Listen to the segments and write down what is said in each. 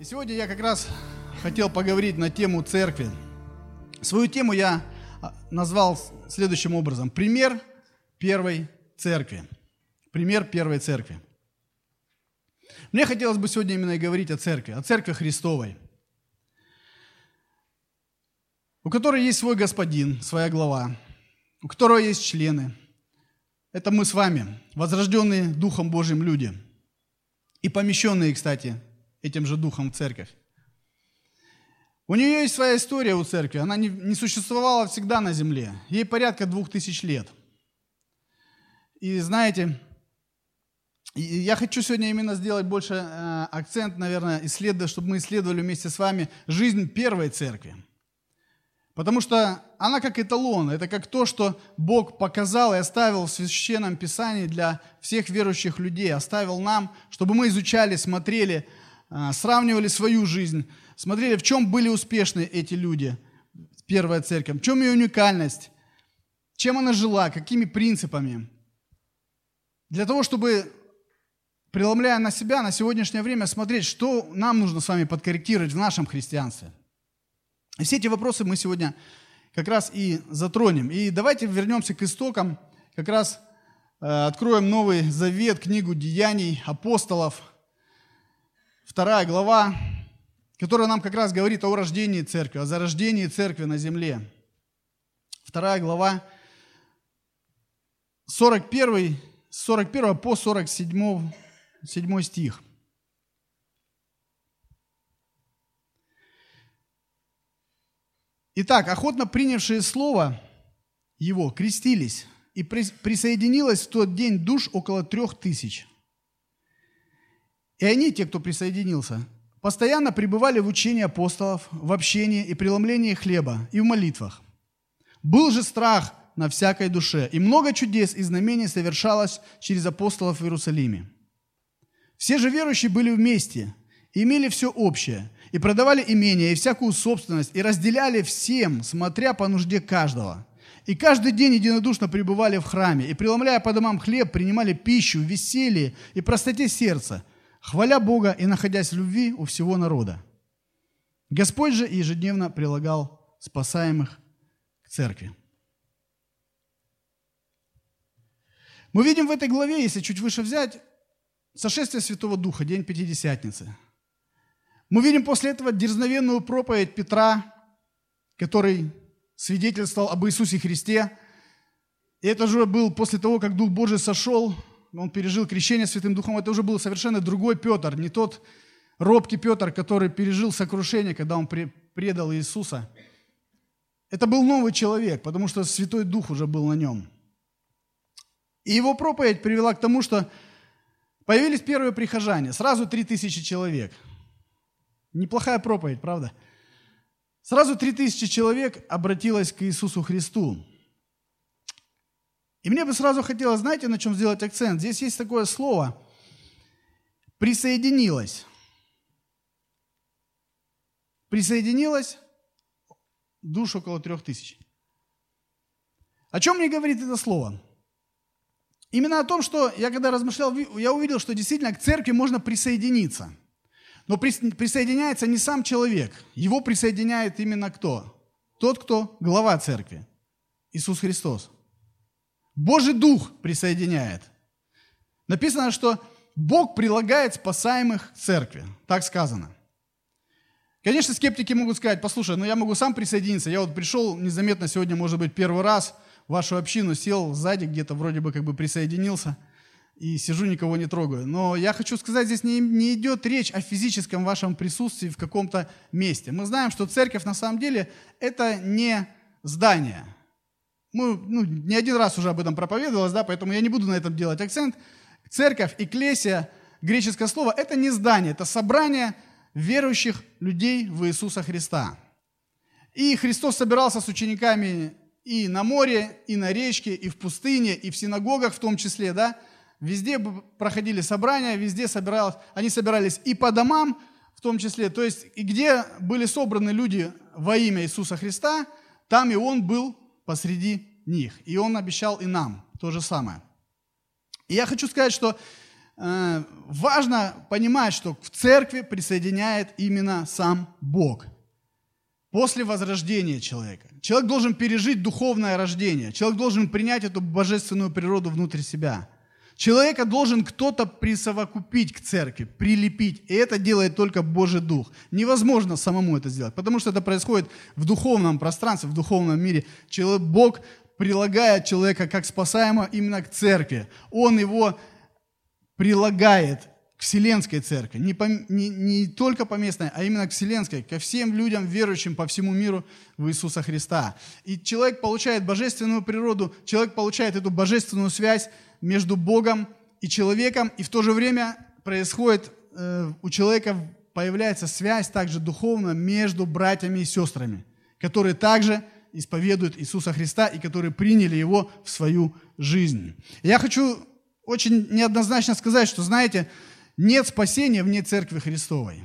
И сегодня я как раз хотел поговорить на тему церкви. Свою тему я а, назвал следующим образом. Пример первой церкви. Пример первой церкви. Мне хотелось бы сегодня именно и говорить о церкви, о церкви Христовой, у которой есть свой господин, своя глава, у которого есть члены. Это мы с вами, возрожденные Духом Божьим люди. И помещенные, кстати, этим же духом в церковь. У нее есть своя история у церкви. Она не, не существовала всегда на земле. Ей порядка двух тысяч лет. И знаете, я хочу сегодня именно сделать больше э, акцент, наверное, исследовать, чтобы мы исследовали вместе с вами жизнь первой церкви. Потому что она как эталон, это как то, что Бог показал и оставил в Священном Писании для всех верующих людей, оставил нам, чтобы мы изучали, смотрели, сравнивали свою жизнь, смотрели, в чем были успешны эти люди, первая церковь, в чем ее уникальность, чем она жила, какими принципами. Для того, чтобы, преломляя на себя, на сегодняшнее время смотреть, что нам нужно с вами подкорректировать в нашем христианстве. И все эти вопросы мы сегодня как раз и затронем. И давайте вернемся к истокам, как раз э, откроем Новый Завет, книгу Деяний апостолов – вторая глава, которая нам как раз говорит о рождении церкви, о зарождении церкви на земле. Вторая глава, 41, 41 по 47 7 стих. Итак, охотно принявшие слово его крестились, и присоединилось в тот день душ около трех тысяч. И они, те, кто присоединился, постоянно пребывали в учении апостолов, в общении и преломлении хлеба и в молитвах. Был же страх на всякой душе, и много чудес и знамений совершалось через апостолов в Иерусалиме. Все же верующие были вместе, имели все общее, и продавали имения и всякую собственность, и разделяли всем, смотря по нужде каждого. И каждый день единодушно пребывали в храме, и, преломляя по домам хлеб, принимали пищу в веселье и простоте сердца, хваля Бога и находясь в любви у всего народа. Господь же ежедневно прилагал спасаемых к церкви. Мы видим в этой главе, если чуть выше взять, сошествие Святого Духа, день Пятидесятницы. Мы видим после этого дерзновенную проповедь Петра, который свидетельствовал об Иисусе Христе. И это же был после того, как Дух Божий сошел он пережил крещение Святым Духом, это уже был совершенно другой Петр, не тот робкий Петр, который пережил сокрушение, когда он предал Иисуса. Это был новый человек, потому что Святой Дух уже был на нем. И его проповедь привела к тому, что появились первые прихожане, сразу три тысячи человек. Неплохая проповедь, правда? Сразу три тысячи человек обратилось к Иисусу Христу. И мне бы сразу хотелось, знаете, на чем сделать акцент? Здесь есть такое слово «присоединилась». Присоединилась душ около трех тысяч. О чем мне говорит это слово? Именно о том, что я когда размышлял, я увидел, что действительно к церкви можно присоединиться. Но присоединяется не сам человек, его присоединяет именно кто? Тот, кто глава церкви, Иисус Христос. Божий Дух присоединяет. Написано, что Бог прилагает спасаемых к церкви. Так сказано. Конечно, скептики могут сказать, послушай, ну я могу сам присоединиться. Я вот пришел незаметно сегодня, может быть, первый раз в вашу общину, сел сзади где-то, вроде бы как бы присоединился и сижу, никого не трогаю. Но я хочу сказать, здесь не, не идет речь о физическом вашем присутствии в каком-то месте. Мы знаем, что церковь на самом деле это не здание – мы ну, не один раз уже об этом проповедовалось, да, поэтому я не буду на этом делать акцент. Церковь, экклесия, греческое слово, это не здание, это собрание верующих людей в Иисуса Христа. И Христос собирался с учениками и на море, и на речке, и в пустыне, и в синагогах в том числе, да. Везде проходили собрания, везде собиралось, они собирались и по домам в том числе. То есть, и где были собраны люди во имя Иисуса Христа, там и Он был посреди них. И Он обещал и нам то же самое. И я хочу сказать, что э, важно понимать, что в церкви присоединяет именно сам Бог. После возрождения человека. Человек должен пережить духовное рождение. Человек должен принять эту божественную природу внутрь себя. Человека должен кто-то присовокупить к церкви, прилепить. И это делает только Божий Дух. Невозможно самому это сделать, потому что это происходит в духовном пространстве, в духовном мире. Бог прилагает человека как спасаемого именно к церкви. Он его прилагает к Вселенской церкви, не, по, не, не только по местной, а именно к Вселенской, ко всем людям, верующим по всему миру в Иисуса Христа. И человек получает божественную природу, человек получает эту божественную связь между Богом и человеком, и в то же время происходит, э, у человека появляется связь также духовная между братьями и сестрами, которые также исповедуют Иисуса Христа и которые приняли Его в свою жизнь. Я хочу очень неоднозначно сказать, что, знаете, нет спасения вне Церкви Христовой.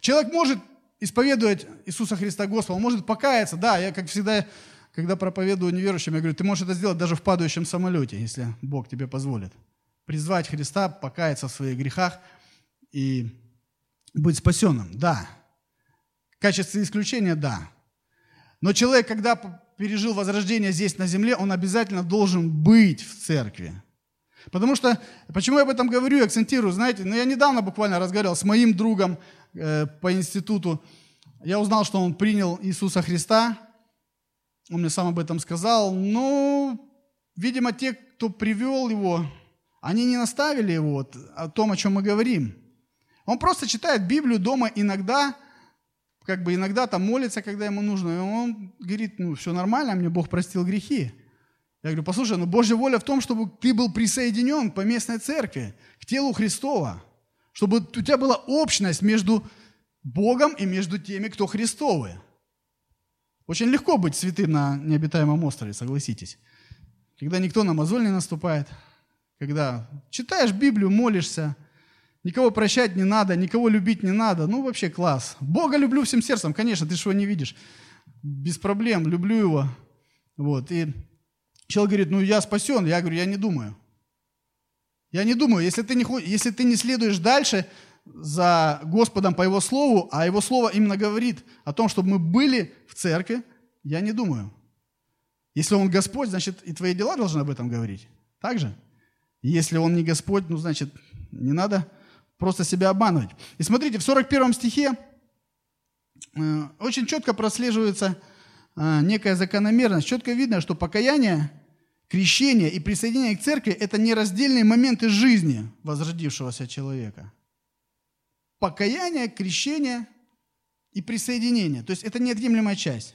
Человек может исповедовать Иисуса Христа Господа, он может покаяться. Да, я, как всегда, когда проповедую неверующим, я говорю, ты можешь это сделать даже в падающем самолете, если Бог тебе позволит. Призвать Христа, покаяться в своих грехах и быть спасенным. Да. В качестве исключения, да. Но человек, когда пережил возрождение здесь на земле, он обязательно должен быть в церкви. Потому что, почему я об этом говорю, акцентирую, знаете, ну я недавно буквально разговаривал с моим другом э, по институту, я узнал, что он принял Иисуса Христа, он мне сам об этом сказал, но, видимо, те, кто привел его, они не наставили его вот, о том, о чем мы говорим. Он просто читает Библию дома иногда, как бы иногда там молится, когда ему нужно. И он говорит, ну все нормально, мне Бог простил грехи. Я говорю, послушай, ну Божья воля в том, чтобы ты был присоединен по местной церкви, к телу Христова, чтобы у тебя была общность между Богом и между теми, кто Христовы. Очень легко быть святым на необитаемом острове, согласитесь. Когда никто на мозоль не наступает, когда читаешь Библию, молишься, никого прощать не надо, никого любить не надо, ну вообще класс. Бога люблю всем сердцем, конечно, ты же его не видишь. Без проблем, люблю его. Вот, и Человек говорит, ну я спасен. Я говорю, я не думаю. Я не думаю, если ты не, если ты не следуешь дальше за Господом по Его Слову, а Его Слово именно говорит о том, чтобы мы были в церкви, я не думаю. Если Он Господь, значит и твои дела должны об этом говорить. Так же? Если Он не Господь, ну значит не надо просто себя обманывать. И смотрите, в 41 стихе э, очень четко прослеживается некая закономерность. Четко видно, что покаяние, крещение и присоединение к церкви – это нераздельные моменты жизни возродившегося человека. Покаяние, крещение и присоединение. То есть это неотъемлемая часть.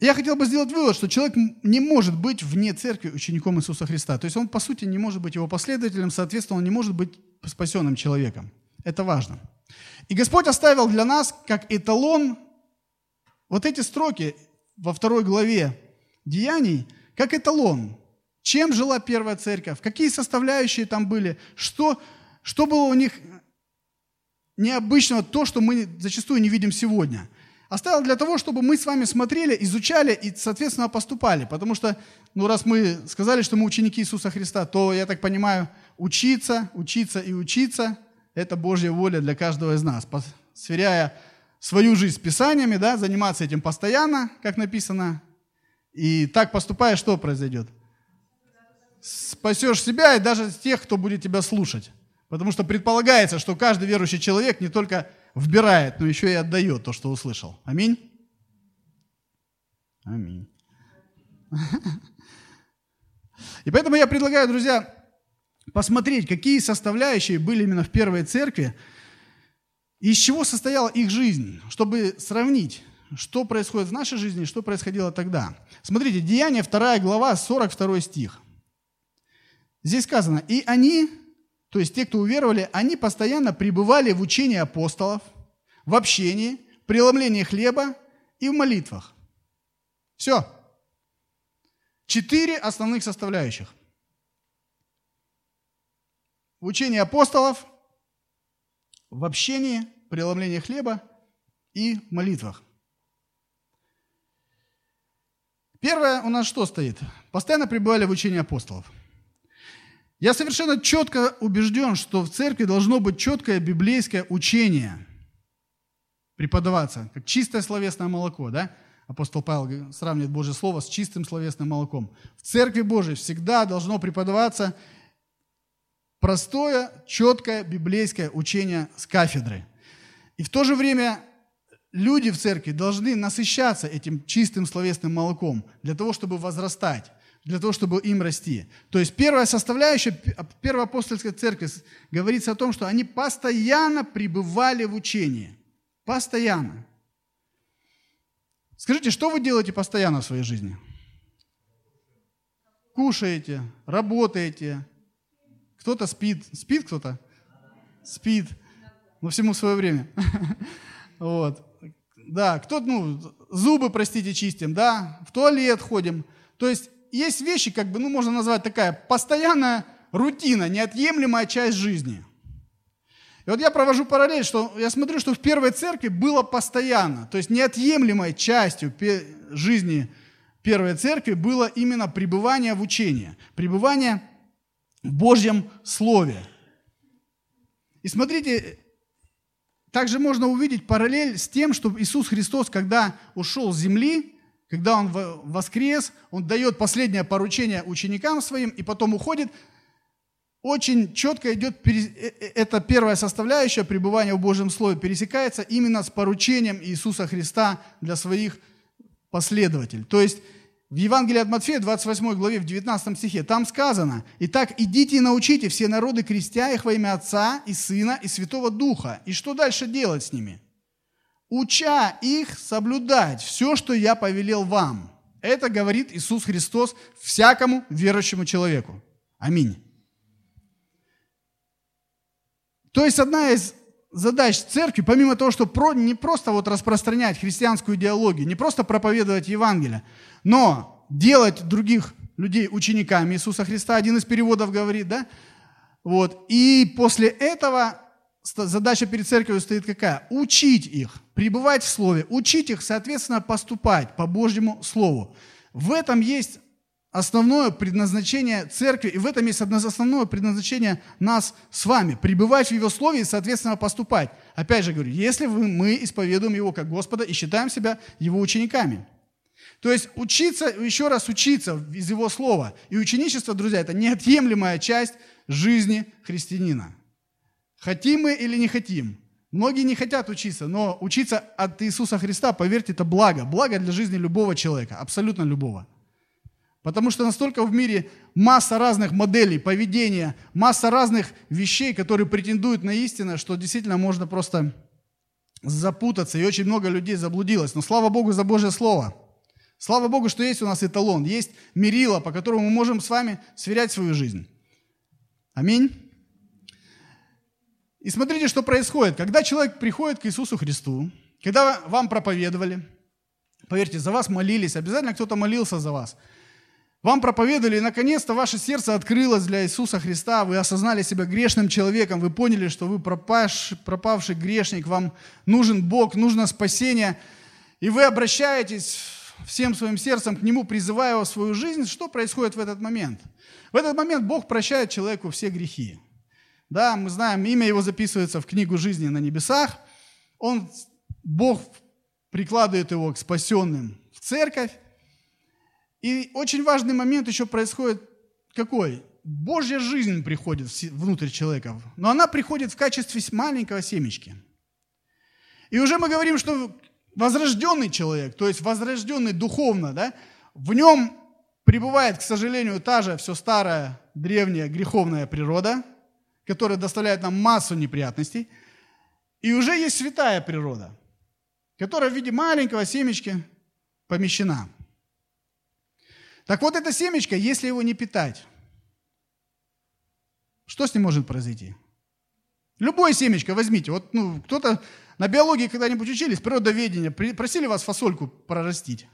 Я хотел бы сделать вывод, что человек не может быть вне церкви учеником Иисуса Христа. То есть он, по сути, не может быть его последователем, соответственно, он не может быть спасенным человеком. Это важно. И Господь оставил для нас как эталон вот эти строки во второй главе Деяний, как эталон. Чем жила первая церковь, какие составляющие там были, что, что было у них необычного, то, что мы зачастую не видим сегодня. Оставил для того, чтобы мы с вами смотрели, изучали и, соответственно, поступали. Потому что, ну, раз мы сказали, что мы ученики Иисуса Христа, то, я так понимаю, учиться, учиться и учиться – это Божья воля для каждого из нас. Сверяя свою жизнь Писаниями, да, заниматься этим постоянно, как написано. И так поступая, что произойдет? Спасешь себя и даже тех, кто будет тебя слушать. Потому что предполагается, что каждый верующий человек не только вбирает, но еще и отдает то, что услышал. Аминь? Аминь. И поэтому я предлагаю, друзья, посмотреть, какие составляющие были именно в первой церкви, из чего состояла их жизнь, чтобы сравнить, что происходит в нашей жизни что происходило тогда. Смотрите, Деяние 2 глава, 42 стих. Здесь сказано, и они, то есть те, кто уверовали, они постоянно пребывали в учении апостолов, в общении, преломлении хлеба и в молитвах. Все. Четыре основных составляющих. В учении апостолов – в общении, преломлении хлеба и молитвах. Первое у нас что стоит? Постоянно пребывали в учении апостолов. Я совершенно четко убежден, что в церкви должно быть четкое библейское учение преподаваться, как чистое словесное молоко, да? Апостол Павел сравнивает Божье Слово с чистым словесным молоком. В Церкви Божьей всегда должно преподаваться простое, четкое библейское учение с кафедры. И в то же время люди в церкви должны насыщаться этим чистым словесным молоком для того, чтобы возрастать, для того, чтобы им расти. То есть первая составляющая первой апостольской церкви говорится о том, что они постоянно пребывали в учении. Постоянно. Скажите, что вы делаете постоянно в своей жизни? Кушаете, работаете, кто-то спит. Спит кто-то? Спит. Но всему свое время. Вот. Да, кто-то, ну, зубы, простите, чистим, да, в туалет ходим. То есть есть вещи, как бы, ну, можно назвать такая постоянная рутина, неотъемлемая часть жизни. И вот я провожу параллель, что я смотрю, что в первой церкви было постоянно, то есть неотъемлемой частью жизни первой церкви было именно пребывание в учении, пребывание Божьем Слове. И смотрите, также можно увидеть параллель с тем, что Иисус Христос, когда ушел с земли, когда Он воскрес, Он дает последнее поручение ученикам своим и потом уходит – очень четко идет, э, э, эта первая составляющая пребывания в Божьем Слове пересекается именно с поручением Иисуса Христа для своих последователей. То есть в Евангелии от Матфея, 28 главе, в 19 стихе, там сказано, «Итак, идите и научите все народы, крестя их во имя Отца и Сына и Святого Духа». И что дальше делать с ними? «Уча их соблюдать все, что я повелел вам». Это говорит Иисус Христос всякому верующему человеку. Аминь. То есть одна из задач церкви, помимо того, что про, не просто вот распространять христианскую идеологию, не просто проповедовать Евангелие, но делать других людей учениками Иисуса Христа, один из переводов говорит, да? Вот. И после этого задача перед церковью стоит какая? Учить их, пребывать в Слове, учить их, соответственно, поступать по Божьему Слову. В этом есть основное предназначение церкви, и в этом есть основное предназначение нас с вами, пребывать в Его Слове и, соответственно, поступать. Опять же говорю, если мы исповедуем Его как Господа и считаем себя Его учениками. То есть учиться, еще раз учиться из Его Слова. И ученичество, друзья, это неотъемлемая часть жизни христианина. Хотим мы или не хотим. Многие не хотят учиться, но учиться от Иисуса Христа, поверьте, это благо. Благо для жизни любого человека, абсолютно любого. Потому что настолько в мире масса разных моделей поведения, масса разных вещей, которые претендуют на истину, что действительно можно просто запутаться, и очень много людей заблудилось. Но слава Богу за Божье Слово. Слава Богу, что есть у нас эталон, есть мерило, по которому мы можем с вами сверять свою жизнь. Аминь. И смотрите, что происходит. Когда человек приходит к Иисусу Христу, когда вам проповедовали, поверьте, за вас молились, обязательно кто-то молился за вас – вам проповедовали, и наконец-то ваше сердце открылось для Иисуса Христа, вы осознали себя грешным человеком, вы поняли, что вы пропаш, пропавший грешник, вам нужен Бог, нужно спасение, и вы обращаетесь всем своим сердцем к Нему, призывая его в свою жизнь, что происходит в этот момент? В этот момент Бог прощает человеку все грехи. Да, мы знаем, имя его записывается в книгу жизни на небесах. Он, Бог прикладывает его к спасенным в церковь, и очень важный момент еще происходит какой? Божья жизнь приходит внутрь человека, но она приходит в качестве маленького семечки. И уже мы говорим, что возрожденный человек, то есть возрожденный духовно, да, в нем пребывает, к сожалению, та же все старая, древняя, греховная природа, которая доставляет нам массу неприятностей. И уже есть святая природа, которая в виде маленького семечки помещена – так вот, это семечко, если его не питать, что с ним может произойти? Любое семечко возьмите. Вот ну, кто-то на биологии когда-нибудь учились, природоведение, просили вас фасольку прорастить.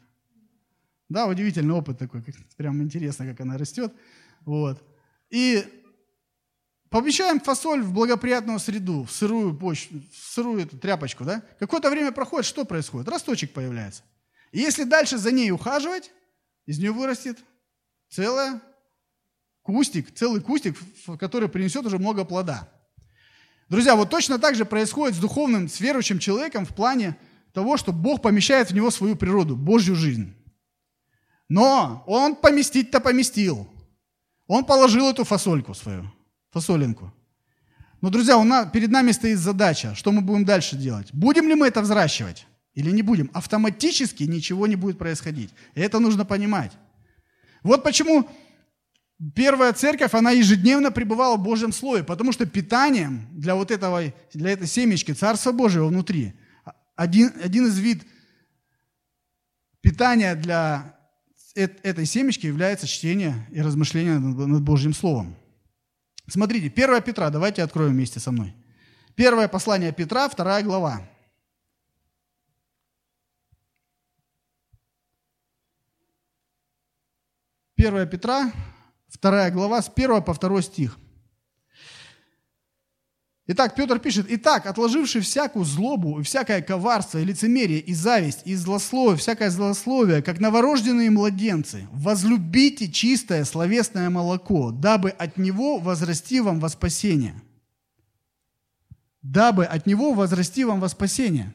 Да, удивительный опыт такой, прям интересно, как она растет. Вот. И помещаем фасоль в благоприятную среду, в сырую почву, в сырую эту тряпочку, да? Какое-то время проходит, что происходит? Росточек появляется. И если дальше за ней ухаживать, из нее вырастет целое кустик, целый кустик, который принесет уже много плода. Друзья, вот точно так же происходит с духовным, с верующим человеком в плане того, что Бог помещает в него свою природу, Божью жизнь. Но он поместить-то поместил. Он положил эту фасольку свою, фасолинку. Но, друзья, у нас, перед нами стоит задача, что мы будем дальше делать. Будем ли мы это взращивать или не будем? Автоматически ничего не будет происходить. И это нужно понимать. Вот почему первая церковь, она ежедневно пребывала в Божьем Слове, потому что питанием для вот этого, для этой семечки Царства Божьего внутри, один, один из вид питания для этой семечки является чтение и размышление над Божьим Словом. Смотрите, 1 Петра, давайте откроем вместе со мной. Первое послание Петра, вторая глава. Первая Петра, вторая глава, с 1 по 2 стих. Итак, Петр пишет, «Итак, отложивший всякую злобу всякое коварство, и лицемерие, и зависть, и злословие, всякое злословие, как новорожденные младенцы, возлюбите чистое словесное молоко, дабы от него возрасти вам во спасение». Дабы от него возрасти вам во спасение.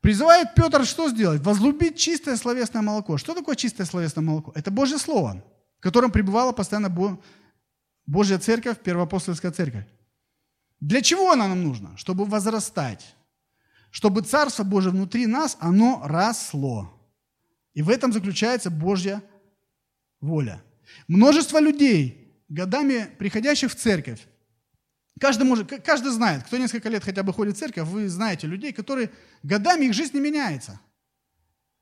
Призывает Петр что сделать? Возлюбить чистое словесное молоко. Что такое чистое словесное молоко? Это Божье Слово, в котором пребывала постоянно Божья церковь, первоапостольская церковь. Для чего она нам нужна? Чтобы возрастать. Чтобы Царство Божие внутри нас, оно росло. И в этом заключается Божья воля. Множество людей, годами приходящих в церковь, каждый, может, каждый знает, кто несколько лет хотя бы ходит в церковь, вы знаете людей, которые годами их жизнь не меняется.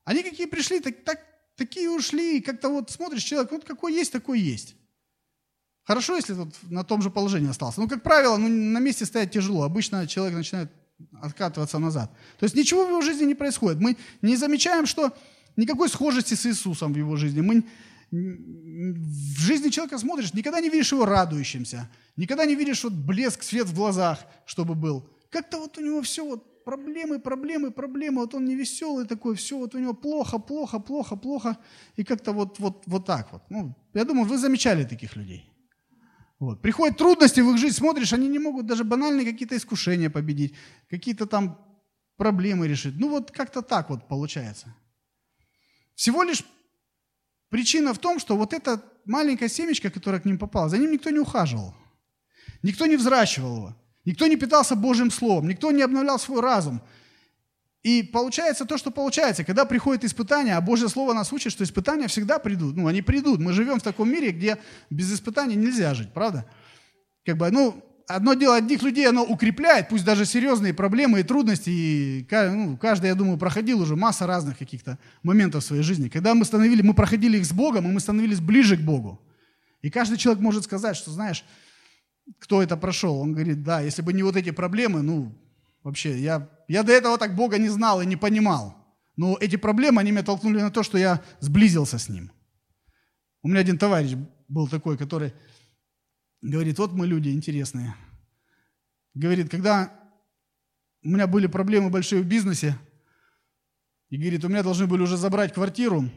Они какие пришли, так, так, такие ушли, как-то вот смотришь, человек, вот какой есть, такой есть. Хорошо, если тут на том же положении остался. Но, как правило, ну, на месте стоять тяжело. Обычно человек начинает откатываться назад. То есть ничего в его жизни не происходит. Мы не замечаем, что никакой схожести с Иисусом в его жизни. Мы в жизни человека смотришь, никогда не видишь его радующимся, никогда не видишь вот блеск, свет в глазах, чтобы был. Как-то вот у него все вот проблемы, проблемы, проблемы, вот он не веселый такой, все вот у него плохо, плохо, плохо, плохо, и как-то вот, вот, вот так вот. Ну, я думаю, вы замечали таких людей. Вот. Приходят трудности в их жизнь, смотришь, они не могут даже банальные какие-то искушения победить, какие-то там проблемы решить. Ну вот как-то так вот получается. Всего лишь причина в том, что вот эта маленькая семечка, которая к ним попала, за ним никто не ухаживал. Никто не взращивал его. Никто не питался Божьим Словом. Никто не обновлял свой разум. И получается то, что получается. Когда приходит испытание, а Божье Слово нас учит, что испытания всегда придут. Ну, они придут. Мы живем в таком мире, где без испытаний нельзя жить, правда? Как бы, ну, одно дело одних людей, оно укрепляет, пусть даже серьезные проблемы и трудности. И ну, каждый, я думаю, проходил уже масса разных каких-то моментов в своей жизни. Когда мы становились, мы проходили их с Богом, и мы становились ближе к Богу. И каждый человек может сказать, что, знаешь, кто это прошел? Он говорит, да, если бы не вот эти проблемы, ну, Вообще, я, я до этого так Бога не знал и не понимал. Но эти проблемы, они меня толкнули на то, что я сблизился с Ним. У меня один товарищ был такой, который говорит, вот мы люди интересные. Говорит, когда у меня были проблемы большие в бизнесе, и говорит, у меня должны были уже забрать квартиру,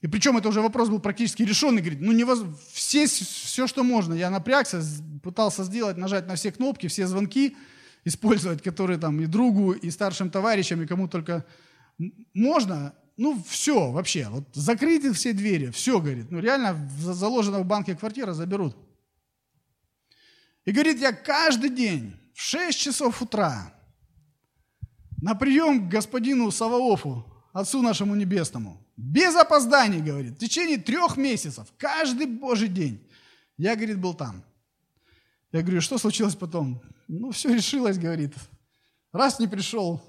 и причем это уже вопрос был практически решенный. Говорит, ну невоз... все, все, что можно. Я напрягся, пытался сделать, нажать на все кнопки, все звонки – использовать, которые там и другу, и старшим товарищам, и кому только можно, ну, все вообще, вот закрыты все двери, все, говорит, ну, реально заложено в банке квартира заберут. И говорит, я каждый день в 6 часов утра на прием к господину Саваофу, Отцу нашему Небесному, без опозданий, говорит, в течение трех месяцев, каждый божий день. Я, говорит, был там. Я говорю, что случилось потом? Ну, все решилось, говорит. Раз не пришел,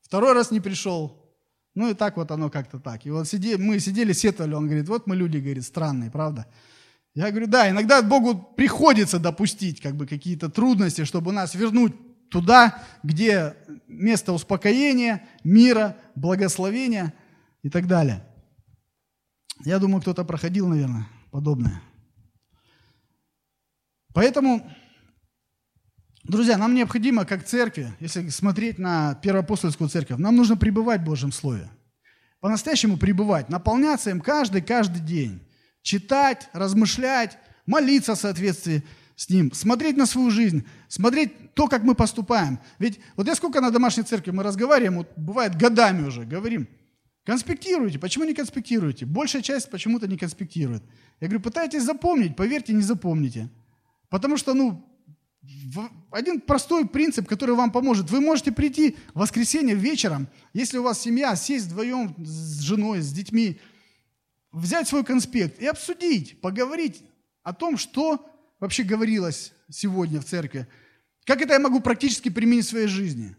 второй раз не пришел. Ну и так вот оно как-то так. И вот сиди, мы сидели, сетовали, он говорит, вот мы люди, говорит, странные, правда? Я говорю, да, иногда Богу приходится допустить как бы какие-то трудности, чтобы нас вернуть туда, где место успокоения, мира, благословения и так далее. Я думаю, кто-то проходил, наверное, подобное. Поэтому Друзья, нам необходимо, как церкви, если смотреть на первоапостольскую церковь, нам нужно пребывать в Божьем Слове. По-настоящему пребывать, наполняться им каждый-каждый день. Читать, размышлять, молиться в соответствии с Ним, смотреть на свою жизнь, смотреть то, как мы поступаем. Ведь вот я сколько на домашней церкви мы разговариваем, вот бывает годами уже говорим, конспектируйте. Почему не конспектируете? Большая часть почему-то не конспектирует. Я говорю, пытайтесь запомнить, поверьте, не запомните. Потому что, ну, один простой принцип, который вам поможет. Вы можете прийти в воскресенье вечером, если у вас семья, сесть вдвоем с женой, с детьми, взять свой конспект и обсудить, поговорить о том, что вообще говорилось сегодня в церкви. Как это я могу практически применить в своей жизни?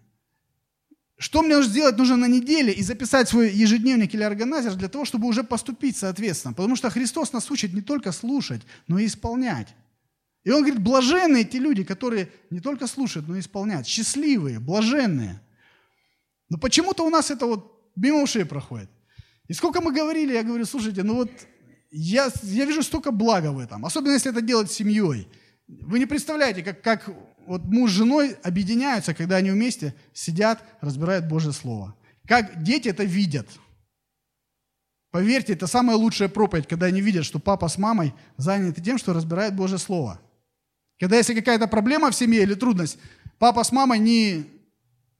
Что мне нужно сделать нужно на неделе и записать свой ежедневник или органайзер для того, чтобы уже поступить соответственно. Потому что Христос нас учит не только слушать, но и исполнять. И он говорит, блаженные те люди, которые не только слушают, но и исполняют. Счастливые, блаженные. Но почему-то у нас это вот мимо ушей проходит. И сколько мы говорили, я говорю, слушайте, ну вот я, я вижу столько блага в этом, особенно если это делать с семьей. Вы не представляете, как, как вот муж с женой объединяются, когда они вместе сидят, разбирают Божье Слово. Как дети это видят. Поверьте, это самая лучшая проповедь, когда они видят, что папа с мамой заняты тем, что разбирают Божье Слово. Когда если какая-то проблема в семье или трудность, папа с мамой не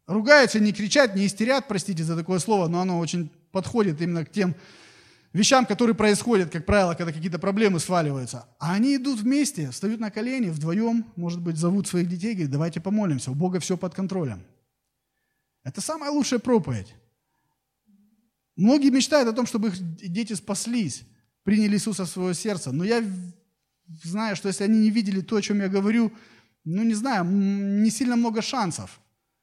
ругаются, не кричат, не истерят, простите за такое слово, но оно очень подходит именно к тем вещам, которые происходят, как правило, когда какие-то проблемы сваливаются. А они идут вместе, встают на колени, вдвоем, может быть, зовут своих детей, говорят, давайте помолимся, у Бога все под контролем. Это самая лучшая проповедь. Многие мечтают о том, чтобы их дети спаслись, приняли Иисуса в свое сердце. Но я знаю, что если они не видели то, о чем я говорю, ну, не знаю, не сильно много шансов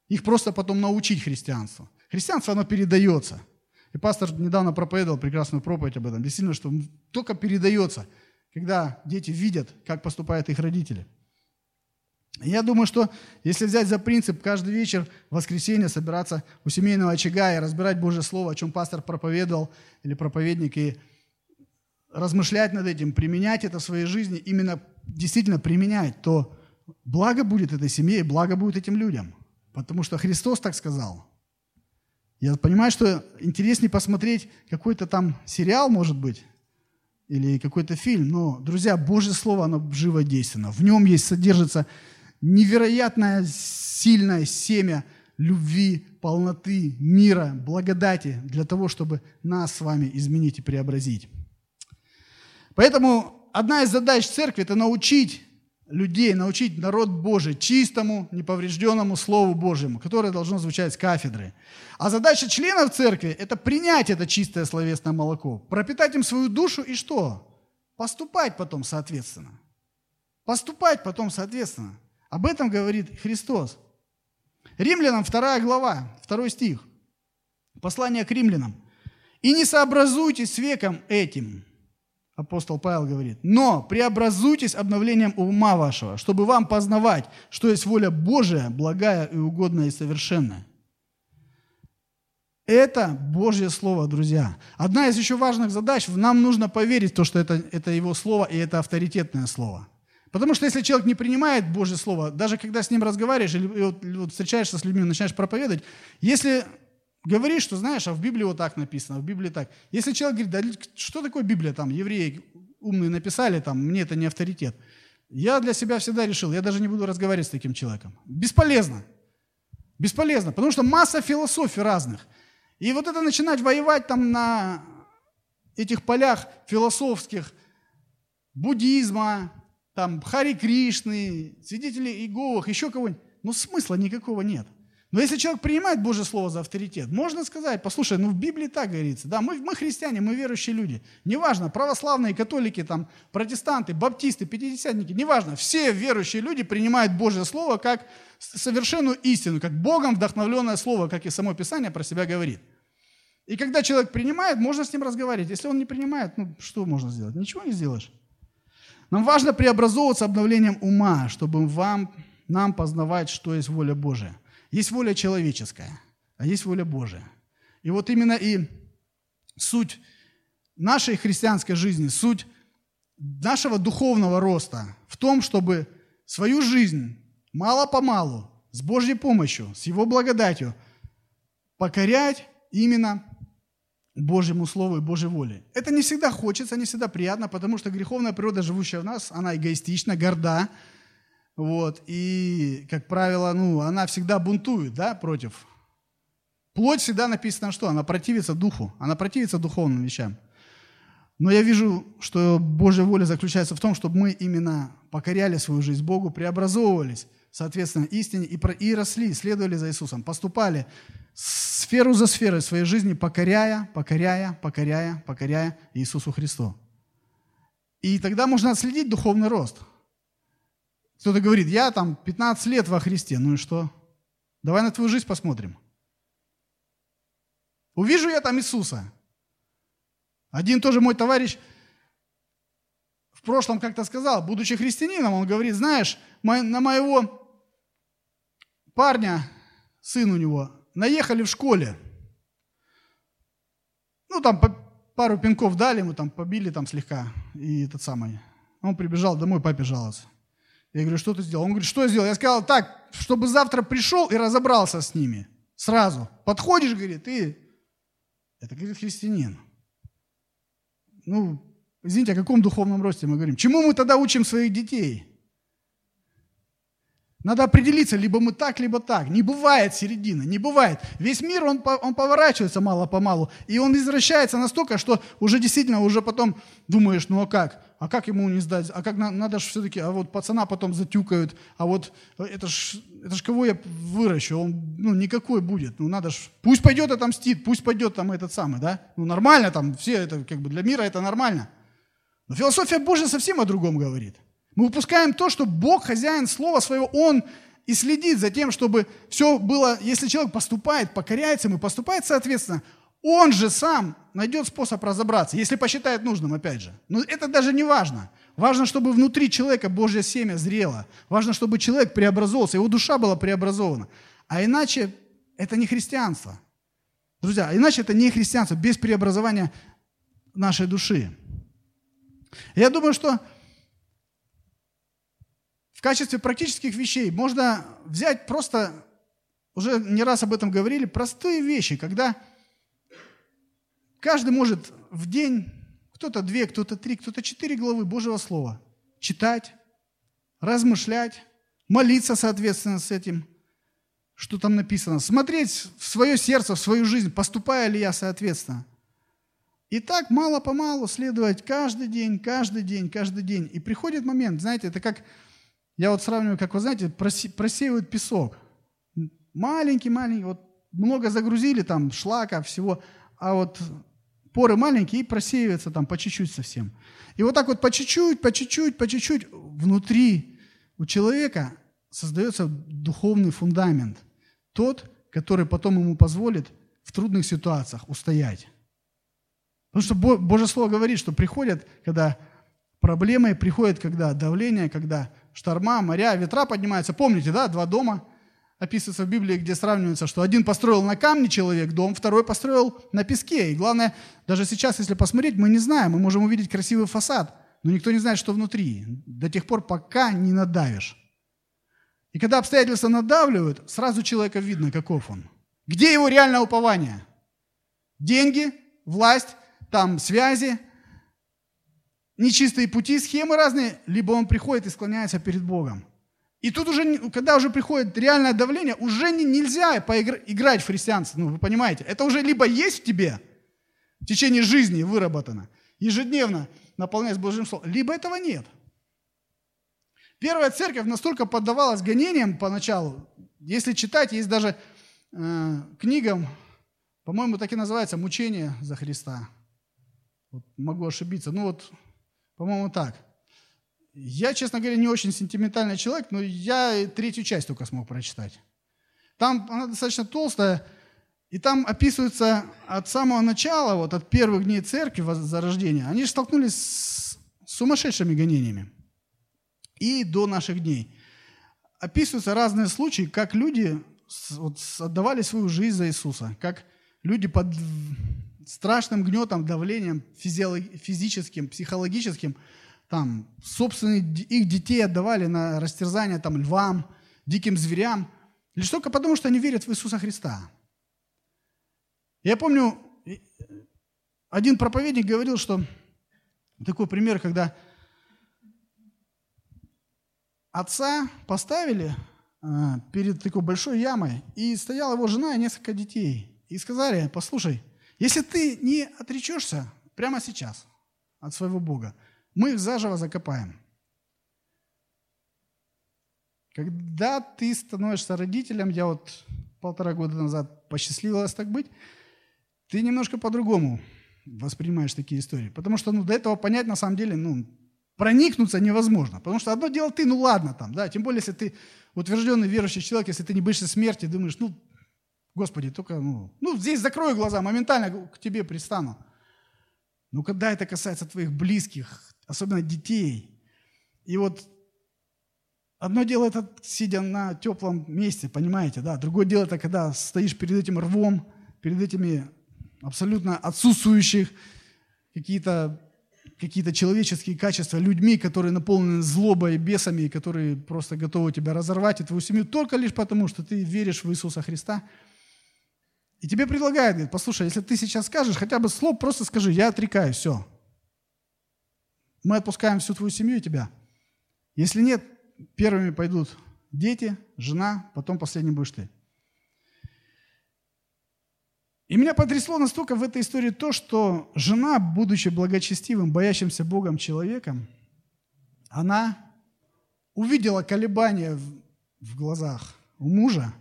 их просто потом научить христианству. Христианство, оно передается. И пастор недавно проповедовал прекрасную проповедь об этом. Действительно, что только передается, когда дети видят, как поступают их родители. Я думаю, что если взять за принцип каждый вечер в воскресенье собираться у семейного очага и разбирать Божье Слово, о чем пастор проповедовал или проповедник, и размышлять над этим, применять это в своей жизни, именно действительно применять, то благо будет этой семье и благо будет этим людям. Потому что Христос так сказал. Я понимаю, что интереснее посмотреть какой-то там сериал, может быть, или какой-то фильм, но, друзья, Божье Слово, оно живодейственно. В нем есть, содержится невероятное сильное семя любви, полноты, мира, благодати для того, чтобы нас с вами изменить и преобразить. Поэтому одна из задач церкви – это научить людей, научить народ Божий чистому, неповрежденному Слову Божьему, которое должно звучать с кафедры. А задача членов церкви – это принять это чистое словесное молоко, пропитать им свою душу и что? Поступать потом соответственно. Поступать потом соответственно. Об этом говорит Христос. Римлянам 2 глава, 2 стих. Послание к римлянам. «И не сообразуйтесь с веком этим, апостол Павел говорит, но преобразуйтесь обновлением ума вашего, чтобы вам познавать, что есть воля Божия, благая и угодная и совершенная. Это Божье Слово, друзья. Одна из еще важных задач, нам нужно поверить в то, что это, это Его Слово и это авторитетное Слово. Потому что если человек не принимает Божье Слово, даже когда с ним разговариваешь или вот, встречаешься с людьми, начинаешь проповедовать, если говоришь, что знаешь, а в Библии вот так написано, в Библии так. Если человек говорит, да что такое Библия, там, евреи умные написали, там, мне это не авторитет. Я для себя всегда решил, я даже не буду разговаривать с таким человеком. Бесполезно. Бесполезно, потому что масса философий разных. И вот это начинать воевать там на этих полях философских, буддизма, там, Хари Кришны, свидетелей Иеговых, еще кого-нибудь, ну смысла никакого нет. Но если человек принимает Божье Слово за авторитет, можно сказать, послушай, ну в Библии так говорится, да, мы, мы христиане, мы верующие люди. Неважно, православные, католики, там, протестанты, баптисты, пятидесятники, неважно, все верующие люди принимают Божье Слово как совершенную истину, как Богом вдохновленное Слово, как и само Писание про себя говорит. И когда человек принимает, можно с ним разговаривать. Если он не принимает, ну что можно сделать? Ничего не сделаешь. Нам важно преобразовываться обновлением ума, чтобы вам, нам познавать, что есть воля Божия. Есть воля человеческая, а есть воля Божия. И вот именно и суть нашей христианской жизни, суть нашего духовного роста в том, чтобы свою жизнь мало-помалу, с Божьей помощью, с Его благодатью, покорять именно Божьему Слову и Божьей воле. Это не всегда хочется, не всегда приятно, потому что греховная природа, живущая в нас, она эгоистична, горда, вот, и, как правило, ну, она всегда бунтует, да, против. Плоть всегда написано что? Она противится духу, она противится духовным вещам. Но я вижу, что Божья воля заключается в том, чтобы мы именно покоряли свою жизнь Богу, преобразовывались, соответственно, истине и, и росли, следовали за Иисусом, поступали сферу за сферой своей жизни, покоряя, покоряя, покоряя, покоряя Иисусу Христу. И тогда можно отследить духовный рост. Кто-то говорит, я там 15 лет во Христе, ну и что? Давай на твою жизнь посмотрим. Увижу я там Иисуса. Один тоже мой товарищ в прошлом как-то сказал, будучи христианином, он говорит, знаешь, на моего парня, сын у него, наехали в школе. Ну, там пару пинков дали, мы там побили там слегка, и этот самый. Он прибежал домой папе жаловаться. Я говорю, что ты сделал? Он говорит, что я сделал? Я сказал, так, чтобы завтра пришел и разобрался с ними. Сразу. Подходишь, говорит, и... Это, говорит, христианин. Ну, извините, о каком духовном росте мы говорим? Чему мы тогда учим своих детей? Надо определиться, либо мы так, либо так. Не бывает середины, не бывает. Весь мир, он, он поворачивается мало-помалу, и он извращается настолько, что уже действительно, уже потом думаешь, ну а как? А как ему не сдать? А как надо же все-таки, а вот пацана потом затюкают, а вот это ж, это ж кого я выращу? Он, ну, никакой будет. Ну, надо ж, пусть пойдет отомстит, пусть пойдет там этот самый, да? Ну, нормально там, все это, как бы для мира это нормально. Но философия Божья совсем о другом говорит. Мы упускаем то, что Бог, хозяин слова своего, Он и следит за тем, чтобы все было, если человек поступает, покоряется ему, поступает соответственно, он же сам найдет способ разобраться, если посчитает нужным, опять же. Но это даже не важно. Важно, чтобы внутри человека Божье семя зрело. Важно, чтобы человек преобразовался, его душа была преобразована. А иначе это не христианство. Друзья, а иначе это не христианство, без преобразования нашей души. Я думаю, что качестве практических вещей можно взять просто, уже не раз об этом говорили, простые вещи, когда каждый может в день, кто-то две, кто-то три, кто-то четыре главы Божьего Слова читать, размышлять, молиться, соответственно, с этим, что там написано, смотреть в свое сердце, в свою жизнь, поступая ли я соответственно. И так мало-помалу следовать каждый день, каждый день, каждый день. И приходит момент, знаете, это как я вот сравниваю, как вы знаете, просеивают песок. Маленький-маленький, вот много загрузили там шлака, всего, а вот поры маленькие и просеиваются там по чуть-чуть совсем. И вот так вот по чуть-чуть, по чуть-чуть, по чуть-чуть внутри у человека создается духовный фундамент. Тот, который потом ему позволит в трудных ситуациях устоять. Потому что Божье Слово говорит, что приходят, когда проблемы, приходят, когда давление, когда шторма, моря, ветра поднимаются. Помните, да, два дома описываются в Библии, где сравнивается, что один построил на камне человек дом, второй построил на песке. И главное, даже сейчас, если посмотреть, мы не знаем, мы можем увидеть красивый фасад, но никто не знает, что внутри, до тех пор, пока не надавишь. И когда обстоятельства надавливают, сразу человека видно, каков он. Где его реальное упование? Деньги, власть, там связи – нечистые пути, схемы разные, либо он приходит и склоняется перед Богом. И тут уже, когда уже приходит реальное давление, уже не, нельзя играть в христианство, ну вы понимаете. Это уже либо есть в тебе, в течение жизни выработано, ежедневно наполняясь Божьим Словом, либо этого нет. Первая церковь настолько поддавалась гонениям поначалу, если читать, есть даже э, книгам, по-моему, так и называется «Мучение за Христа». Вот, могу ошибиться. Ну вот по-моему, так. Я, честно говоря, не очень сентиментальный человек, но я третью часть только смог прочитать. Там она достаточно толстая, и там описывается от самого начала, вот от первых дней церкви зарождения, они же столкнулись с сумасшедшими гонениями. И до наших дней. Описываются разные случаи, как люди вот, отдавали свою жизнь за Иисуса, как люди под страшным гнетом, давлением физическим, психологическим, там, собственные их детей отдавали на растерзание там, львам, диким зверям, лишь только потому, что они верят в Иисуса Христа. Я помню, один проповедник говорил, что такой пример, когда отца поставили а, перед такой большой ямой, и стояла его жена и несколько детей. И сказали, послушай, если ты не отречешься прямо сейчас от своего Бога, мы их заживо закопаем. Когда ты становишься родителем, я вот полтора года назад посчастливилась так быть, ты немножко по-другому воспринимаешь такие истории. Потому что ну, до этого понять на самом деле, ну, проникнуться невозможно. Потому что одно дело ты, ну ладно там, да, тем более, если ты утвержденный верующий человек, если ты не боишься смерти, думаешь, ну, Господи, только, ну, ну, здесь закрою глаза, моментально к тебе пристану. Но когда это касается твоих близких, особенно детей, и вот одно дело это сидя на теплом месте, понимаете, да, другое дело это когда стоишь перед этим рвом, перед этими абсолютно отсутствующих какие-то какие-то человеческие качества людьми, которые наполнены злобой и бесами, которые просто готовы тебя разорвать и твою семью только лишь потому, что ты веришь в Иисуса Христа. И тебе предлагают, говорит, послушай, если ты сейчас скажешь, хотя бы слово, просто скажи, я отрекаю, все. Мы отпускаем всю твою семью и тебя. Если нет, первыми пойдут дети, жена, потом последним будешь ты. И меня потрясло настолько в этой истории то, что жена, будучи благочестивым, боящимся Богом человеком, она увидела колебания в глазах у мужа,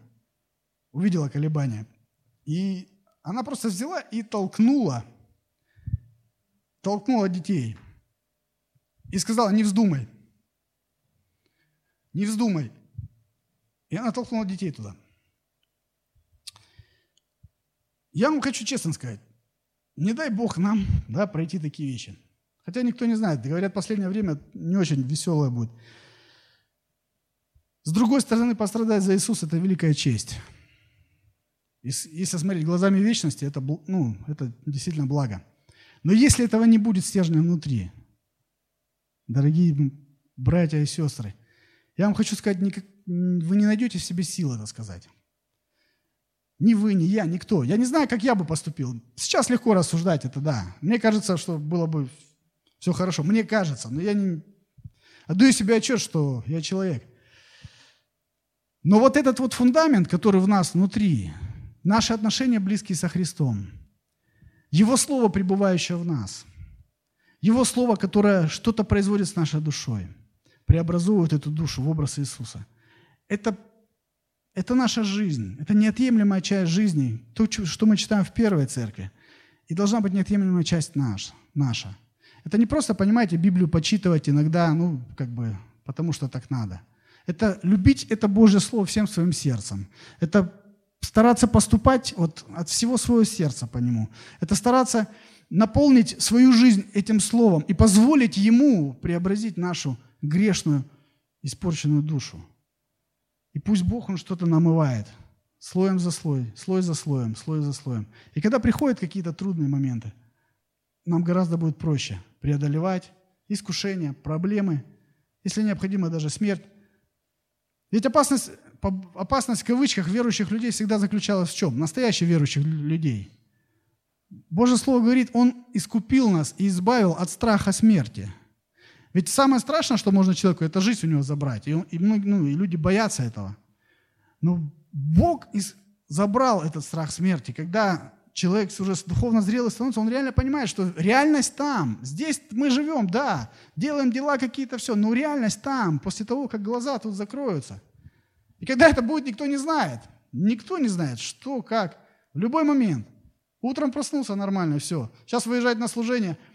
увидела колебания. И она просто взяла и толкнула, толкнула детей. И сказала, не вздумай, не вздумай. И она толкнула детей туда. Я вам хочу честно сказать, не дай Бог нам да, пройти такие вещи. Хотя никто не знает. Говорят, последнее время не очень веселое будет. С другой стороны, пострадать за Иисуса – это великая честь. Если смотреть глазами вечности, это, ну, это действительно благо. Но если этого не будет стержня внутри, дорогие братья и сестры, я вам хочу сказать, вы не найдете в себе силы это сказать. Ни вы, ни я, никто. Я не знаю, как я бы поступил. Сейчас легко рассуждать это, да. Мне кажется, что было бы все хорошо. Мне кажется, но я не... Отдаю себе отчет, что я человек. Но вот этот вот фундамент, который в нас внутри, наши отношения близкие со Христом, Его Слово, пребывающее в нас, Его Слово, которое что-то производит с нашей душой, преобразует эту душу в образ Иисуса. Это это наша жизнь, это неотъемлемая часть жизни, то, что мы читаем в первой церкви. И должна быть неотъемлемая часть наш, наша. Это не просто, понимаете, Библию почитывать иногда, ну, как бы, потому что так надо. Это любить это Божье Слово всем своим сердцем. Это стараться поступать вот от всего своего сердца по нему. Это стараться наполнить свою жизнь этим Словом и позволить Ему преобразить нашу грешную, испорченную душу. И пусть Бог, Он что-то намывает. Слоем за слой, слой за слоем, слой за слоем. И когда приходят какие-то трудные моменты, нам гораздо будет проще преодолевать искушения, проблемы, если необходимо даже смерть. Ведь опасность, опасность в кавычках верующих людей всегда заключалась в чем? Настоящих верующих людей. Божье Слово говорит, Он искупил нас и избавил от страха смерти – ведь самое страшное, что можно человеку, это жизнь у него забрать. И, и, ну, и люди боятся этого. Но Бог из, забрал этот страх смерти. Когда человек уже духовно зрелый становится, он реально понимает, что реальность там. Здесь мы живем, да, делаем дела какие-то, все, но реальность там, после того, как глаза тут закроются. И когда это будет, никто не знает. Никто не знает, что, как. В любой момент. Утром проснулся нормально, все. Сейчас выезжать на служение –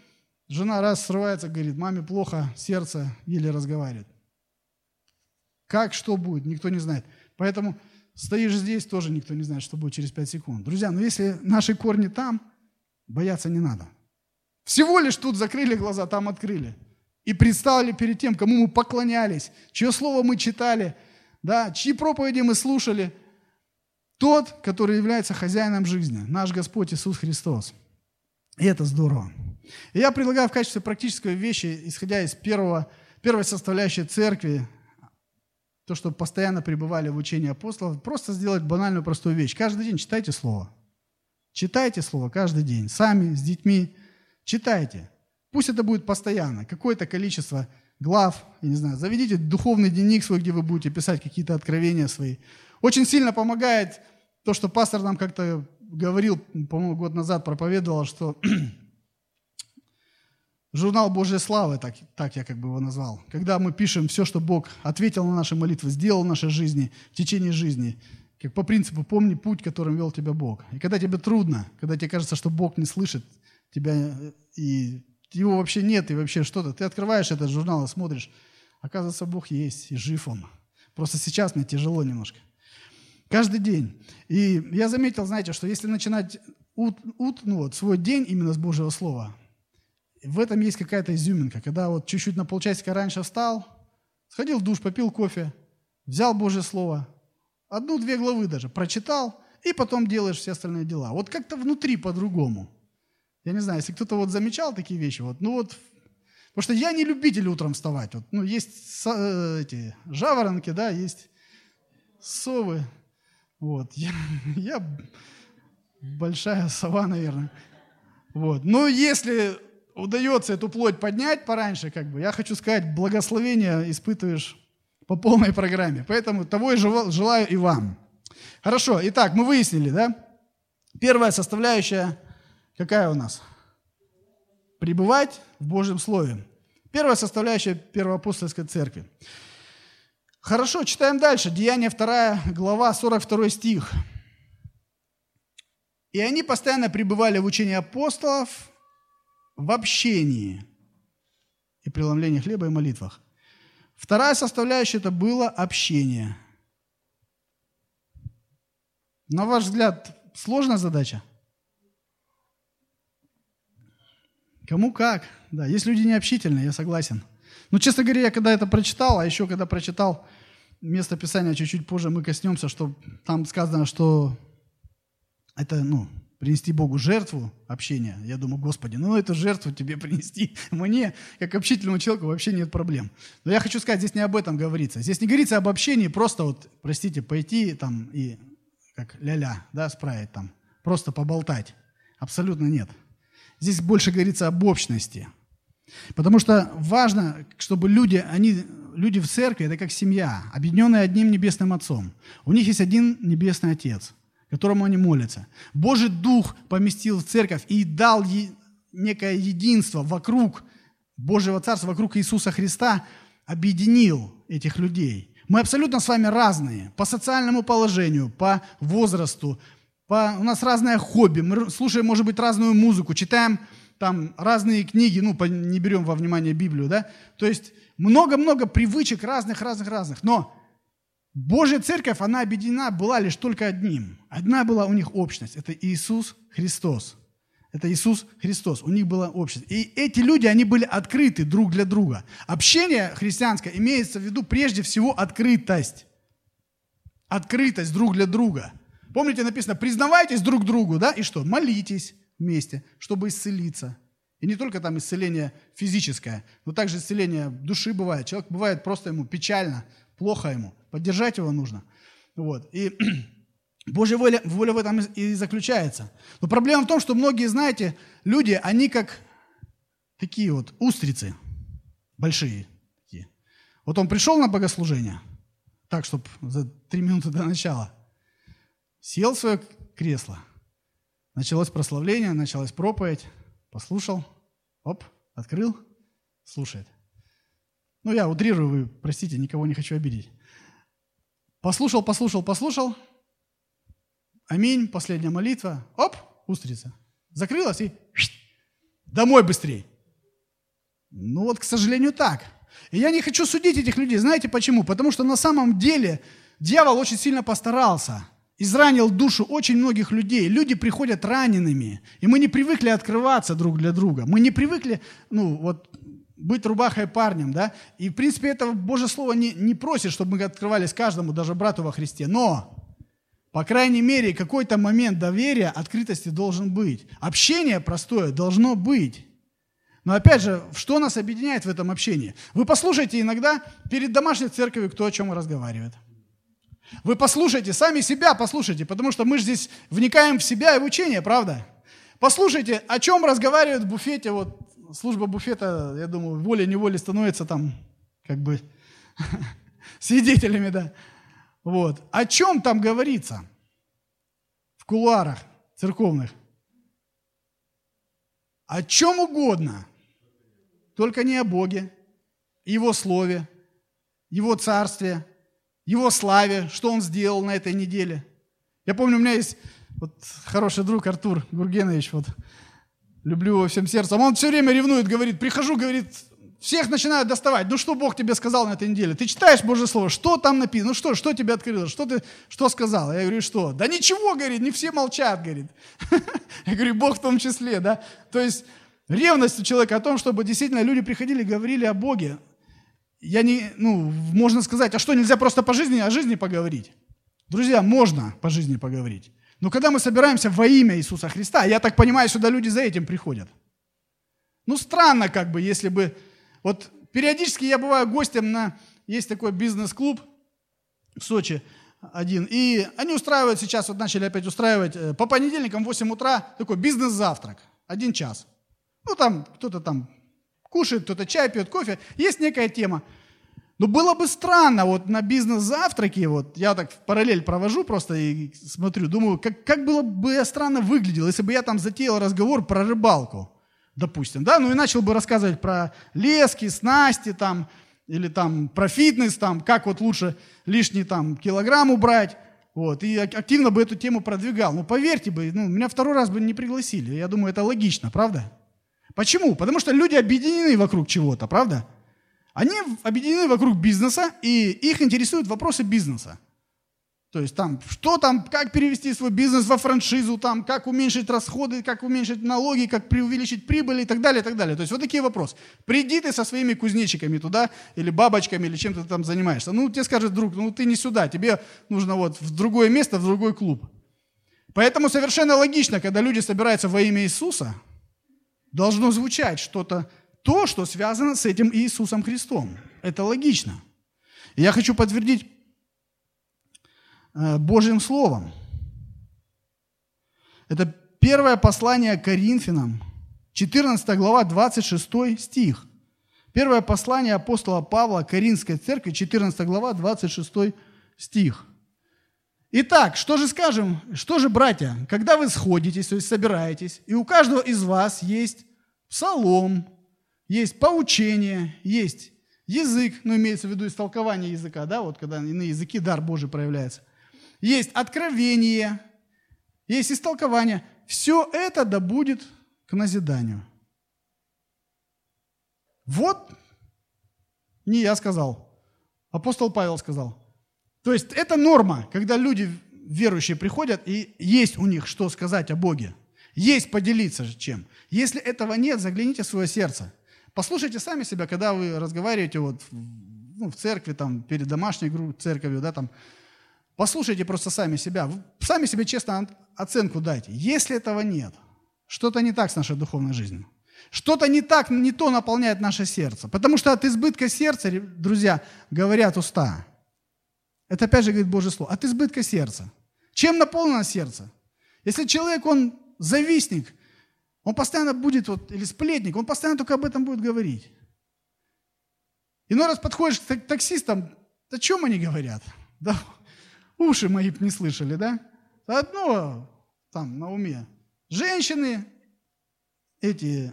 Жена раз срывается, говорит, маме плохо, сердце еле разговаривает. Как, что будет, никто не знает. Поэтому стоишь здесь, тоже никто не знает, что будет через 5 секунд. Друзья, но если наши корни там, бояться не надо. Всего лишь тут закрыли глаза, там открыли. И предстали перед тем, кому мы поклонялись, чье слово мы читали, да, чьи проповеди мы слушали. Тот, который является хозяином жизни, наш Господь Иисус Христос. И это здорово. И я предлагаю в качестве практической вещи, исходя из первого, первой составляющей церкви, то, что постоянно пребывали в учении апостолов, просто сделать банальную простую вещь. Каждый день читайте Слово. Читайте Слово каждый день. Сами, с детьми, Читайте. Пусть это будет постоянно, какое-то количество глав, я не знаю, заведите духовный дневник свой, где вы будете писать какие-то откровения свои. Очень сильно помогает то, что пастор нам как-то говорил, по-моему, год назад проповедовал, что журнал Божьей славы, так, так я как бы его назвал, когда мы пишем все, что Бог ответил на наши молитвы, сделал в нашей жизни, в течение жизни, как по принципу «помни путь, которым вел тебя Бог». И когда тебе трудно, когда тебе кажется, что Бог не слышит тебя, и его вообще нет, и вообще что-то, ты открываешь этот журнал и смотришь, оказывается, Бог есть, и жив Он. Просто сейчас мне тяжело немножко. Каждый день. И я заметил, знаете, что если начинать ут, ут, ну вот, свой день именно с Божьего Слова, в этом есть какая-то изюминка. Когда вот чуть-чуть на полчасика раньше встал, сходил в душ, попил кофе, взял Божье Слово, одну-две главы даже прочитал, и потом делаешь все остальные дела. Вот как-то внутри по-другому. Я не знаю, если кто-то вот замечал такие вещи, вот, ну вот, потому что я не любитель утром вставать. Вот, ну, есть э, эти жаворонки, да, есть совы. Вот, я, я большая сова, наверное. Вот. Но если удается эту плоть поднять пораньше, как бы, я хочу сказать, благословение испытываешь по полной программе. Поэтому того и желаю и вам. Хорошо, итак, мы выяснили, да? Первая составляющая какая у нас? Пребывать в Божьем Слове. Первая составляющая Первоапостольской церкви. Хорошо, читаем дальше. Деяние 2 глава, 42 стих. «И они постоянно пребывали в учении апостолов, в общении и преломлении хлеба и молитвах. Вторая составляющая – это было общение. На ваш взгляд, сложная задача? Кому как. Да, есть люди необщительные, я согласен. Но, честно говоря, я когда это прочитал, а еще когда прочитал место Писания, чуть-чуть позже мы коснемся, что там сказано, что это, ну, принести Богу жертву общения, я думаю, Господи, ну эту жертву тебе принести мне, как общительному человеку, вообще нет проблем. Но я хочу сказать, здесь не об этом говорится. Здесь не говорится об общении, просто вот, простите, пойти там и как ля-ля, да, справить там, просто поболтать. Абсолютно нет. Здесь больше говорится об общности. Потому что важно, чтобы люди, они, люди в церкви, это как семья, объединенная одним небесным Отцом. У них есть один небесный Отец – которому они молятся. Божий Дух поместил в церковь и дал некое единство вокруг Божьего Царства, вокруг Иисуса Христа, объединил этих людей. Мы абсолютно с вами разные по социальному положению, по возрасту, по... у нас разное хобби, мы слушаем, может быть, разную музыку, читаем там разные книги, ну, не берем во внимание Библию, да, то есть много-много привычек разных-разных-разных, но Божья церковь, она объединена была лишь только одним. Одна была у них общность. Это Иисус Христос. Это Иисус Христос. У них была общность. И эти люди, они были открыты друг для друга. Общение христианское имеется в виду прежде всего открытость. Открытость друг для друга. Помните, написано, признавайтесь друг другу, да, и что? Молитесь вместе, чтобы исцелиться. И не только там исцеление физическое, но также исцеление души бывает. Человек бывает просто ему печально, плохо ему. Поддержать его нужно. Вот. И Божья воля, воля в этом и заключается. Но проблема в том, что многие, знаете, люди, они как такие вот устрицы большие. Такие. Вот он пришел на богослужение, так, чтобы за три минуты до начала, сел в свое кресло, началось прославление, началась проповедь, послушал, оп, открыл, слушает. Ну, я утрирую, вы, простите, никого не хочу обидеть. Послушал, послушал, послушал. Аминь, последняя молитва. Оп, устрица. Закрылась и домой быстрее. Ну вот, к сожалению, так. И я не хочу судить этих людей. Знаете почему? Потому что на самом деле дьявол очень сильно постарался. Изранил душу очень многих людей. Люди приходят ранеными. И мы не привыкли открываться друг для друга. Мы не привыкли, ну, вот быть рубахой парнем, да? И, в принципе, это Божье Слово не, не просит, чтобы мы открывались каждому, даже брату во Христе. Но, по крайней мере, какой-то момент доверия, открытости должен быть. Общение простое должно быть. Но опять же, что нас объединяет в этом общении? Вы послушайте иногда перед домашней церковью, кто о чем разговаривает. Вы послушайте, сами себя послушайте, потому что мы же здесь вникаем в себя и в учение, правда? Послушайте, о чем разговаривают в буфете, вот служба буфета, я думаю, волей-неволей становится там как бы свидетелями, да. Вот. О чем там говорится в кулуарах церковных? О чем угодно, только не о Боге, Его Слове, Его Царстве, Его славе, что Он сделал на этой неделе. Я помню, у меня есть вот хороший друг Артур Гургенович, вот, люблю его всем сердцем. Он все время ревнует, говорит, прихожу, говорит, всех начинают доставать. Ну что Бог тебе сказал на этой неделе? Ты читаешь Божье Слово, что там написано? Ну что, что тебе открылось? Что ты, что сказал? Я говорю, что? Да ничего, говорит, не все молчат, говорит. Я говорю, Бог в том числе, да? То есть ревность у человека о том, чтобы действительно люди приходили и говорили о Боге. Я не, ну, можно сказать, а что, нельзя просто по жизни, о жизни поговорить? Друзья, можно по жизни поговорить. Но когда мы собираемся во имя Иисуса Христа, я так понимаю, сюда люди за этим приходят. Ну, странно как бы, если бы... Вот периодически я бываю гостем на... Есть такой бизнес-клуб в Сочи один. И они устраивают сейчас, вот начали опять устраивать э, по понедельникам в 8 утра такой бизнес-завтрак. Один час. Ну, там кто-то там кушает, кто-то чай пьет, кофе. Есть некая тема. Но было бы странно, вот на бизнес-завтраке, вот я так в параллель провожу просто и смотрю, думаю, как, как было бы странно выглядело, если бы я там затеял разговор про рыбалку, допустим, да, ну и начал бы рассказывать про лески, снасти там, или там про фитнес, там, как вот лучше лишний там килограмм убрать, вот, и активно бы эту тему продвигал. Ну, поверьте бы, ну, меня второй раз бы не пригласили. Я думаю, это логично, правда? Почему? Потому что люди объединены вокруг чего-то, правда? Они объединены вокруг бизнеса, и их интересуют вопросы бизнеса. То есть там, что там, как перевести свой бизнес во франшизу, там, как уменьшить расходы, как уменьшить налоги, как преувеличить прибыль и так далее, и так далее. То есть вот такие вопросы. Приди ты со своими кузнечиками туда, или бабочками, или чем ты там занимаешься. Ну, тебе скажет друг, ну ты не сюда, тебе нужно вот в другое место, в другой клуб. Поэтому совершенно логично, когда люди собираются во имя Иисуса, должно звучать что-то то, что связано с этим Иисусом Христом. Это логично. Я хочу подтвердить э, Божьим Словом. Это первое послание Коринфянам, 14 глава, 26 стих. Первое послание апостола Павла Коринфской церкви, 14 глава, 26 стих. Итак, что же скажем, что же, братья, когда вы сходитесь, то есть собираетесь, и у каждого из вас есть псалом, есть поучение, есть язык, ну, имеется в виду истолкование языка, да, вот когда на языки дар Божий проявляется. Есть откровение, есть истолкование. Все это да будет к назиданию. Вот не я сказал, апостол Павел сказал. То есть это норма, когда люди верующие приходят, и есть у них что сказать о Боге. Есть поделиться чем. Если этого нет, загляните в свое сердце. Послушайте сами себя, когда вы разговариваете вот ну, в церкви, там, перед домашней церковью, да, там, послушайте просто сами себя, сами себе честно оценку дайте. Если этого нет, что-то не так с нашей духовной жизнью. Что-то не так, не то наполняет наше сердце. Потому что от избытка сердца, друзья, говорят уста. Это опять же говорит Божье Слово. От избытка сердца. Чем наполнено сердце? Если человек, он завистник, он постоянно будет, вот, или сплетник, он постоянно только об этом будет говорить. Иной раз подходишь к таксистам, о чем они говорят? Да уши мои не слышали, да? Одно там на уме. Женщины, эти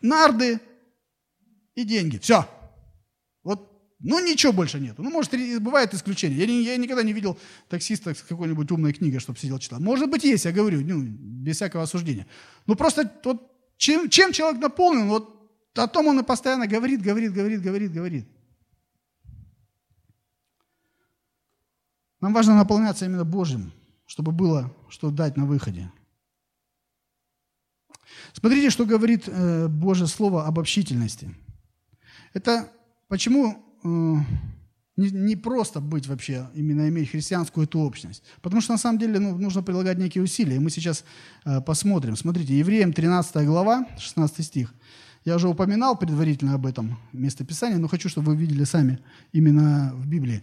нарды и деньги. Все. Ну, ничего больше нет. Ну, может, бывает исключение. Я, я никогда не видел таксиста с какой-нибудь умной книгой, чтобы сидел читал. Может быть, есть, я говорю, ну, без всякого осуждения. Ну, просто вот, чем, чем человек наполнен, вот о том он и постоянно говорит, говорит, говорит, говорит, говорит. Нам важно наполняться именно Божьим, чтобы было что дать на выходе. Смотрите, что говорит э, Божье Слово об общительности. Это почему не, не просто быть вообще, именно иметь христианскую эту общность. Потому что на самом деле ну, нужно прилагать некие усилия. Мы сейчас э, посмотрим. Смотрите, Евреям 13 глава, 16 стих. Я уже упоминал предварительно об этом местописании, но хочу, чтобы вы видели сами именно в Библии.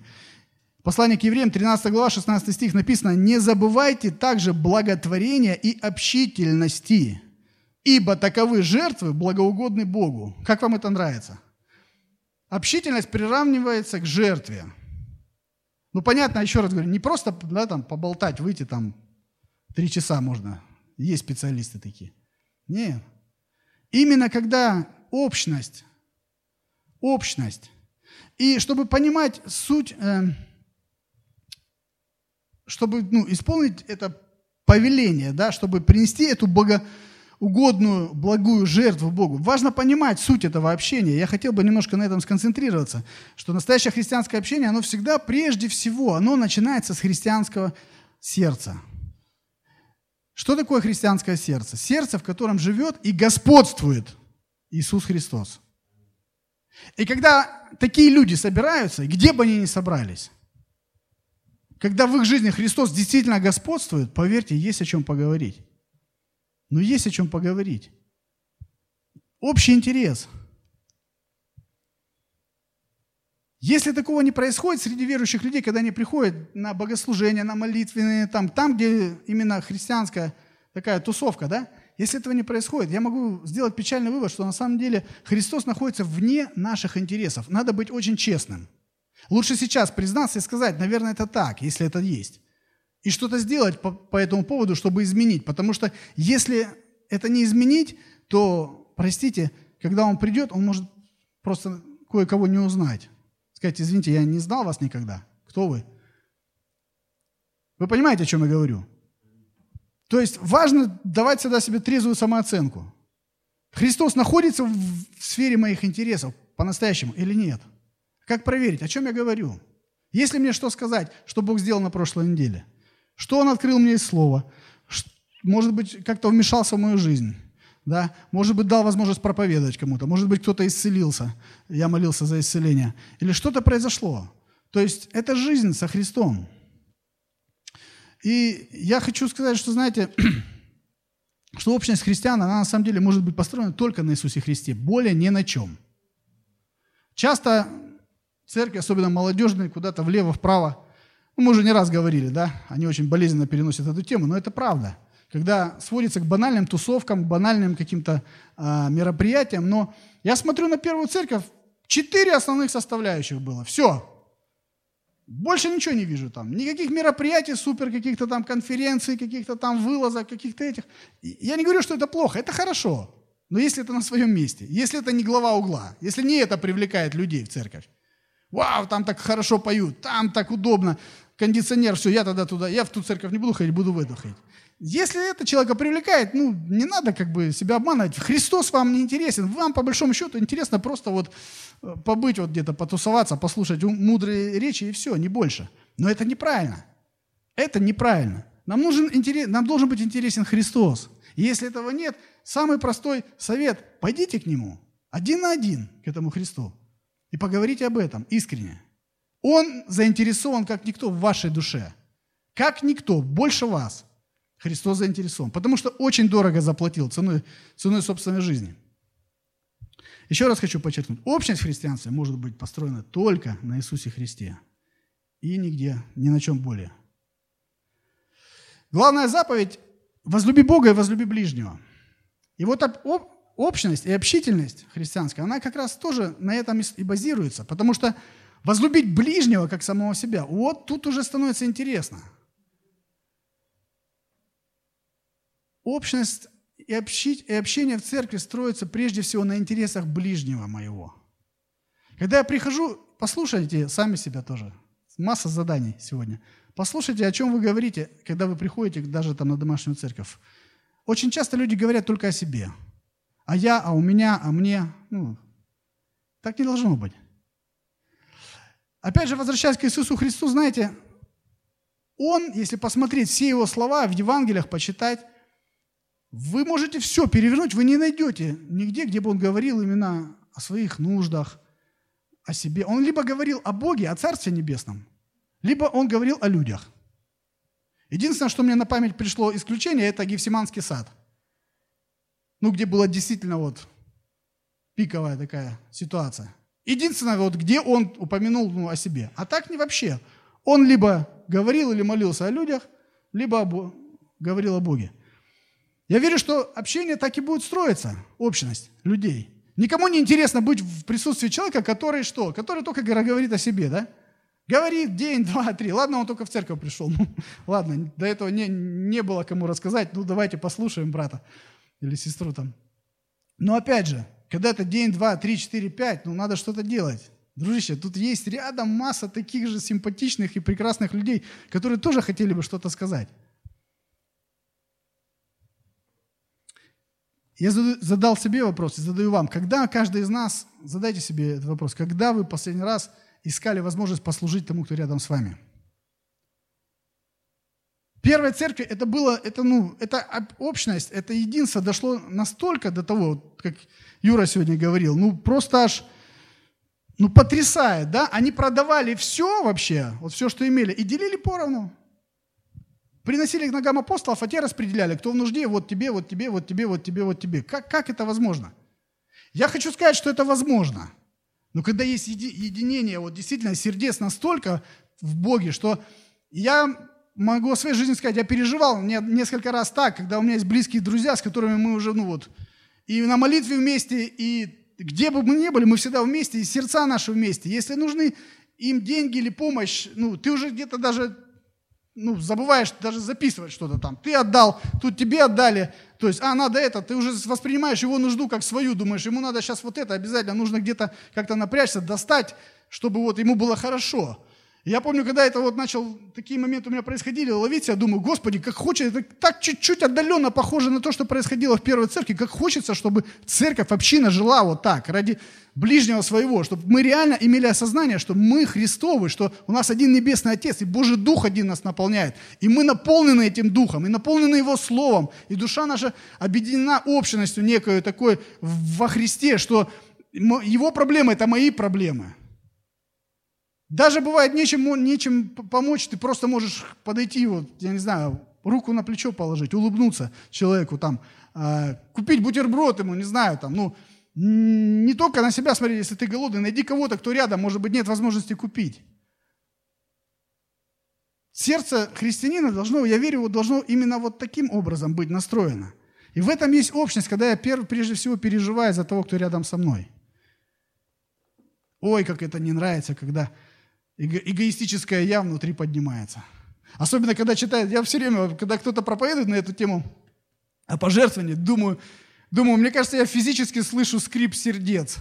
Послание к евреям, 13 глава, 16 стих написано, «Не забывайте также благотворения и общительности, ибо таковы жертвы благоугодны Богу». Как вам это нравится? Общительность приравнивается к жертве. Ну, понятно, еще раз говорю, не просто да, там, поболтать, выйти там три часа можно. Есть специалисты такие. Нет. Именно когда общность, общность. И чтобы понимать суть, э, чтобы ну, исполнить это повеление, да, чтобы принести эту богоугодную, благую жертву Богу. Важно понимать суть этого общения. Я хотел бы немножко на этом сконцентрироваться, что настоящее христианское общение, оно всегда, прежде всего, оно начинается с христианского сердца. Что такое христианское сердце? Сердце, в котором живет и господствует Иисус Христос. И когда такие люди собираются, где бы они ни собрались, когда в их жизни Христос действительно господствует, поверьте, есть о чем поговорить. Но есть о чем поговорить. Общий интерес. Если такого не происходит среди верующих людей, когда они приходят на богослужение, на молитвенные, там, там где именно христианская такая тусовка, да, если этого не происходит, я могу сделать печальный вывод, что на самом деле Христос находится вне наших интересов. Надо быть очень честным. Лучше сейчас признаться и сказать, наверное, это так, если это есть. И что-то сделать по, по этому поводу, чтобы изменить. Потому что если это не изменить, то, простите, когда он придет, он может просто кое-кого не узнать. Сказать, извините, я не знал вас никогда. Кто вы? Вы понимаете, о чем я говорю? То есть важно давать всегда себе трезвую самооценку. Христос находится в сфере моих интересов по-настоящему или нет? Как проверить? О чем я говорю? Если мне что сказать, что Бог сделал на прошлой неделе? Что Он открыл мне из Слова? Может быть, как-то вмешался в мою жизнь? да, может быть, дал возможность проповедовать кому-то, может быть, кто-то исцелился, я молился за исцеление, или что-то произошло. То есть это жизнь со Христом. И я хочу сказать, что, знаете, что общность христиан, она на самом деле может быть построена только на Иисусе Христе, более ни на чем. Часто церкви, особенно молодежные, куда-то влево-вправо, мы уже не раз говорили, да, они очень болезненно переносят эту тему, но это правда – когда сводится к банальным тусовкам, к банальным каким-то э, мероприятиям. Но я смотрю на первую церковь, четыре основных составляющих было. Все. Больше ничего не вижу там. Никаких мероприятий, супер каких-то там конференций, каких-то там вылазок, каких-то этих. Я не говорю, что это плохо, это хорошо. Но если это на своем месте, если это не глава угла, если не это привлекает людей в церковь. Вау, там так хорошо поют, там так удобно, кондиционер, все, я тогда туда, я в ту церковь не буду ходить, буду в эту ходить. Если это человека привлекает, ну, не надо как бы себя обманывать. Христос вам не интересен. Вам, по большому счету, интересно просто вот э, побыть вот где-то, потусоваться, послушать мудрые речи и все, не больше. Но это неправильно. Это неправильно. Нам, нужен нам должен быть интересен Христос. Если этого нет, самый простой совет – пойдите к Нему, один на один к этому Христу, и поговорите об этом искренне. Он заинтересован, как никто, в вашей душе. Как никто, больше вас – Христос заинтересован, потому что очень дорого заплатил ценой, ценой собственной жизни. Еще раз хочу подчеркнуть, общность в христианстве может быть построена только на Иисусе Христе и нигде, ни на чем более. Главная заповедь – возлюби Бога и возлюби ближнего. И вот общность и общительность христианская, она как раз тоже на этом и базируется, потому что возлюбить ближнего как самого себя, вот тут уже становится интересно – Общность и, общение в церкви строится прежде всего на интересах ближнего моего. Когда я прихожу, послушайте сами себя тоже. Масса заданий сегодня. Послушайте, о чем вы говорите, когда вы приходите даже там на домашнюю церковь. Очень часто люди говорят только о себе. А я, а у меня, а мне. Ну, так не должно быть. Опять же, возвращаясь к Иисусу Христу, знаете, Он, если посмотреть все Его слова в Евангелиях, почитать, вы можете все перевернуть, вы не найдете нигде, где бы он говорил именно о своих нуждах, о себе. Он либо говорил о Боге, о Царстве Небесном, либо он говорил о людях. Единственное, что мне на память пришло исключение, это Гефсиманский сад. Ну, где была действительно вот пиковая такая ситуация. Единственное, вот где он упомянул ну, о себе. А так не вообще. Он либо говорил или молился о людях, либо об... говорил о Боге. Я верю, что общение так и будет строиться, общность людей. Никому не интересно быть в присутствии человека, который что? Который только говорит о себе, да? Говорит день, два, три. Ладно, он только в церковь пришел. Ну, ладно, до этого не, не было кому рассказать. Ну, давайте послушаем брата или сестру там. Но опять же, когда это день, два, три, четыре, пять, ну, надо что-то делать. Дружище, тут есть рядом масса таких же симпатичных и прекрасных людей, которые тоже хотели бы что-то сказать. Я задал себе вопрос и задаю вам. Когда каждый из нас, задайте себе этот вопрос, когда вы последний раз искали возможность послужить тому, кто рядом с вами? Первая церковь, это было, это, ну, это общность, это единство дошло настолько до того, как Юра сегодня говорил, ну, просто аж ну, потрясает, да? Они продавали все вообще, вот все, что имели, и делили поровну. Приносили к ногам апостолов, а те распределяли, кто в нужде, вот тебе, вот тебе, вот тебе, вот тебе, вот тебе. Как, как это возможно? Я хочу сказать, что это возможно. Но когда есть единение, вот действительно сердец настолько в Боге, что я могу о своей жизни сказать, я переживал несколько раз так, когда у меня есть близкие друзья, с которыми мы уже, ну вот, и на молитве вместе, и где бы мы ни были, мы всегда вместе, и сердца наши вместе. Если нужны им деньги или помощь, ну, ты уже где-то даже ну, забываешь даже записывать что-то там. Ты отдал, тут тебе отдали. То есть, а, надо это, ты уже воспринимаешь его нужду как свою, думаешь, ему надо сейчас вот это, обязательно нужно где-то как-то напрячься, достать, чтобы вот ему было хорошо. Я помню, когда это вот начал, такие моменты у меня происходили, ловить себя, думаю, Господи, как хочется, это так чуть-чуть отдаленно похоже на то, что происходило в первой церкви, как хочется, чтобы церковь, община жила вот так, ради ближнего своего, чтобы мы реально имели осознание, что мы Христовы, что у нас один Небесный Отец, и Божий Дух один нас наполняет, и мы наполнены этим Духом, и наполнены Его Словом, и душа наша объединена общностью некой такой во Христе, что Его проблемы – это мои проблемы – даже бывает нечем, нечем помочь, ты просто можешь подойти, вот, я не знаю, руку на плечо положить, улыбнуться человеку, там, э, купить бутерброд ему, не знаю, там, ну, не только на себя смотри, если ты голодный, найди кого-то, кто рядом, может быть, нет возможности купить. Сердце христианина должно, я верю, вот должно именно вот таким образом быть настроено. И в этом есть общность, когда я прежде всего переживаю за того, кто рядом со мной. Ой, как это не нравится, когда эго- эгоистическое я внутри поднимается. Особенно, когда читает, я все время, когда кто-то проповедует на эту тему о пожертвовании, думаю, думаю, мне кажется, я физически слышу скрип сердец,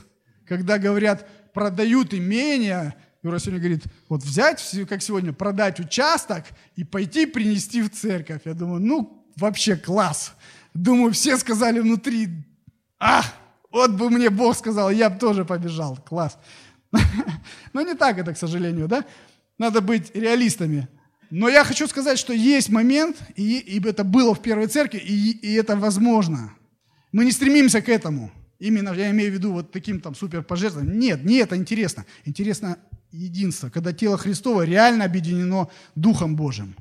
когда говорят, продают имение, Юра сегодня говорит, вот взять, как сегодня, продать участок и пойти принести в церковь. Я думаю, ну, вообще класс. Думаю, все сказали внутри, а, вот бы мне Бог сказал, я бы тоже побежал. Класс. Но не так это, к сожалению, да? Надо быть реалистами. Но я хочу сказать, что есть момент, и, и это было в первой церкви, и, и это возможно. Мы не стремимся к этому. Именно я имею в виду вот таким там супер пожертвованием. Нет, не это интересно. Интересно единство, когда тело Христово реально объединено Духом Божьим.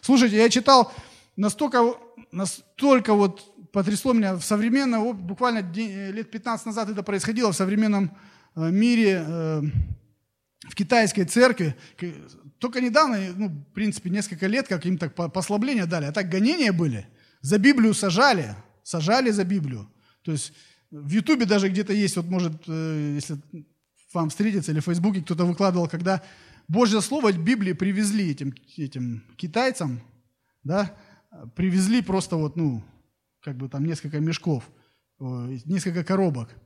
Слушайте, я читал настолько, настолько вот потрясло меня в современном, буквально лет 15 назад это происходило в современном мире, э, в китайской церкви, только недавно, ну, в принципе, несколько лет, как им так послабления дали, а так гонения были. За Библию сажали, сажали за Библию. То есть в Ютубе даже где-то есть, вот может, э, если вам встретится, или в Фейсбуке кто-то выкладывал, когда Божье Слово Библии привезли этим, этим китайцам, да, привезли просто вот, ну, как бы там несколько мешков, несколько коробок –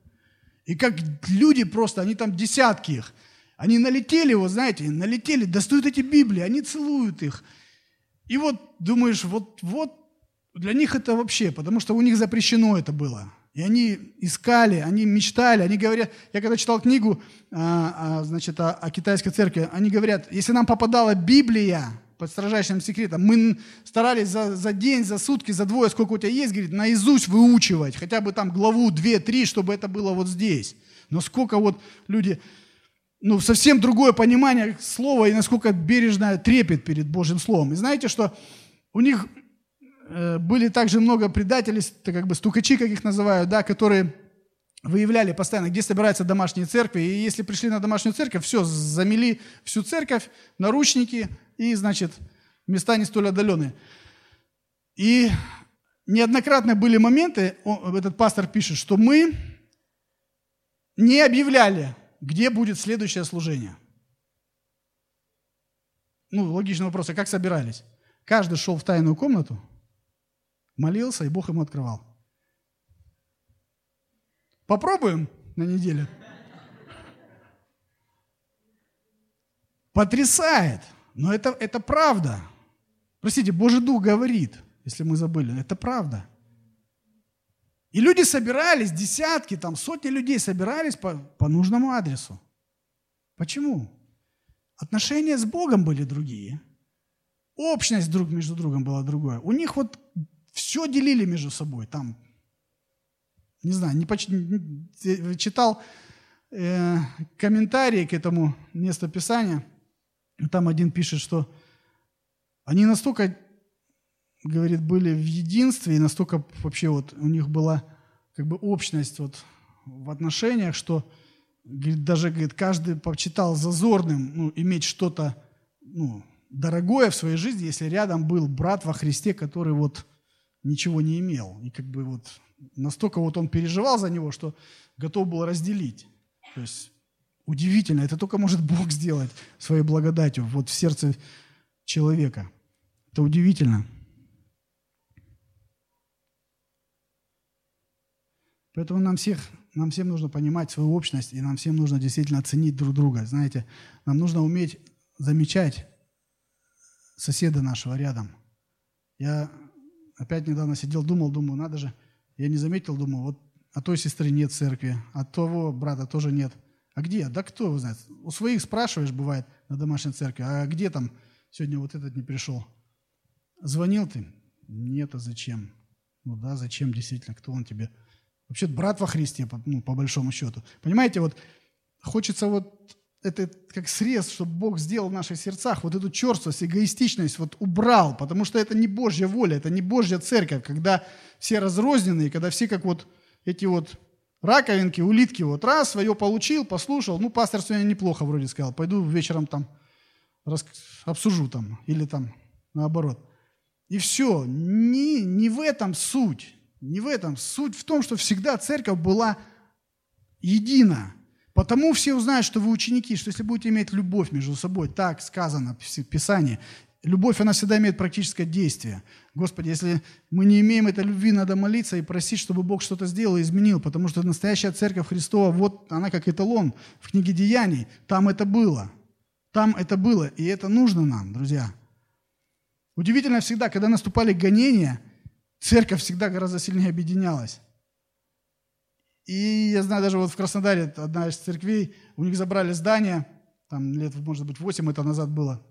и как люди просто, они там десятки их, они налетели, вот знаете, налетели, достают эти Библии, они целуют их. И вот думаешь, вот, вот для них это вообще, потому что у них запрещено это было. И они искали, они мечтали, они говорят, я когда читал книгу, а, а, значит, о, о китайской церкви, они говорят, если нам попадала Библия, под строжайшим секретом. Мы старались за, за день, за сутки, за двое, сколько у тебя есть, говорит, наизусть выучивать, хотя бы там главу, две, три, чтобы это было вот здесь. Но сколько вот люди, ну, совсем другое понимание слова и насколько бережно трепет перед Божьим Словом. И знаете, что у них э, были также много предателей, как бы стукачи, как их называют, да, которые выявляли постоянно, где собираются домашние церкви. И если пришли на домашнюю церковь, все, замели всю церковь, наручники и, значит, места не столь отдаленные. И неоднократно были моменты, этот пастор пишет, что мы не объявляли, где будет следующее служение. Ну, логичный вопрос, а как собирались? Каждый шел в тайную комнату, молился, и Бог ему открывал. Попробуем на неделю. Потрясает. Но это, это правда. Простите, Божий Дух говорит, если мы забыли, это правда. И люди собирались, десятки, там, сотни людей собирались по, по нужному адресу. Почему? Отношения с Богом были другие. Общность друг между другом была другая. У них вот все делили между собой. Там, не знаю, не поч... читал э, комментарии к этому местописанию. Там один пишет, что они настолько, говорит, были в единстве, и настолько вообще вот у них была как бы общность вот в отношениях, что говорит, даже говорит, каждый почитал зазорным ну, иметь что-то ну, дорогое в своей жизни, если рядом был брат во Христе, который вот ничего не имел. И как бы вот настолько вот он переживал за него, что готов был разделить. То есть удивительно, это только может Бог сделать своей благодатью вот в сердце человека. Это удивительно. Поэтому нам, всех, нам всем нужно понимать свою общность, и нам всем нужно действительно ценить друг друга. Знаете, нам нужно уметь замечать соседа нашего рядом. Я опять недавно сидел, думал, думаю, надо же, я не заметил, думаю, вот а той сестры нет церкви, а того брата тоже нет. А где? Да кто его знает? У своих спрашиваешь, бывает, на домашней церкви, а где там сегодня вот этот не пришел? Звонил ты? Нет, а зачем? Ну да, зачем действительно, кто он тебе? Вообще брат во Христе, ну, по большому счету. Понимаете, вот хочется вот это как срез, чтобы Бог сделал в наших сердцах, вот эту черствость, эгоистичность вот убрал, потому что это не Божья воля, это не Божья церковь, когда все разрозненные, когда все как вот эти вот раковинки, улитки, вот раз, свое получил, послушал, ну, пастор сегодня неплохо вроде сказал, пойду вечером там рас... обсужу там, или там наоборот. И все, не, не в этом суть, не в этом. Суть в том, что всегда церковь была едина, Потому все узнают, что вы ученики, что если будете иметь любовь между собой, так сказано в Писании, любовь, она всегда имеет практическое действие. Господи, если мы не имеем этой любви, надо молиться и просить, чтобы Бог что-то сделал и изменил, потому что настоящая церковь Христова, вот она как эталон в книге Деяний, там это было. Там это было, и это нужно нам, друзья. Удивительно всегда, когда наступали гонения, церковь всегда гораздо сильнее объединялась. И я знаю, даже вот в Краснодаре одна из церквей, у них забрали здание, там лет, может быть, 8 это назад было.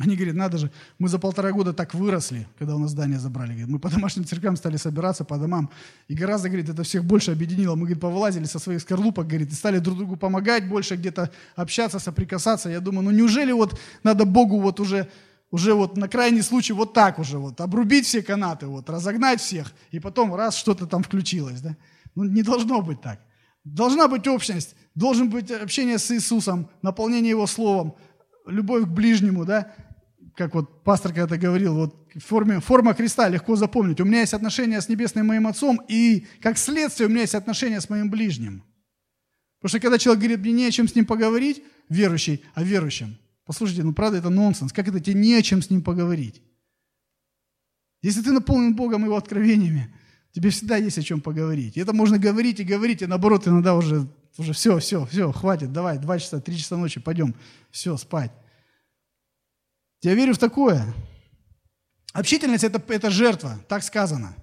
Они говорят, надо же, мы за полтора года так выросли, когда у нас здание забрали. Говорит, мы по домашним церквям стали собираться, по домам. И гораздо, говорит, это всех больше объединило. Мы, говорит, повылазили со своих скорлупок, говорит, и стали друг другу помогать больше, где-то общаться, соприкасаться. Я думаю, ну неужели вот надо Богу вот уже, уже вот на крайний случай вот так уже вот, обрубить все канаты, вот, разогнать всех, и потом раз что-то там включилось, да? Ну, не должно быть так. Должна быть общность, должен быть общение с Иисусом, наполнение Его Словом, любовь к ближнему, да? Как вот пастор когда-то говорил, вот форме, форма креста легко запомнить. У меня есть отношения с небесным моим отцом, и как следствие у меня есть отношения с моим ближним. Потому что когда человек говорит, мне не о чем с ним поговорить, верующий, о верующем, послушайте, ну правда это нонсенс, как это тебе не о чем с ним поговорить? Если ты наполнен Богом и Его откровениями, Тебе всегда есть о чем поговорить. И это можно говорить и говорить, и наоборот, иногда уже, уже все, все, все, хватит, давай, два часа, три часа ночи, пойдем, все, спать. Я верю в такое. Общительность это, – это жертва, так сказано.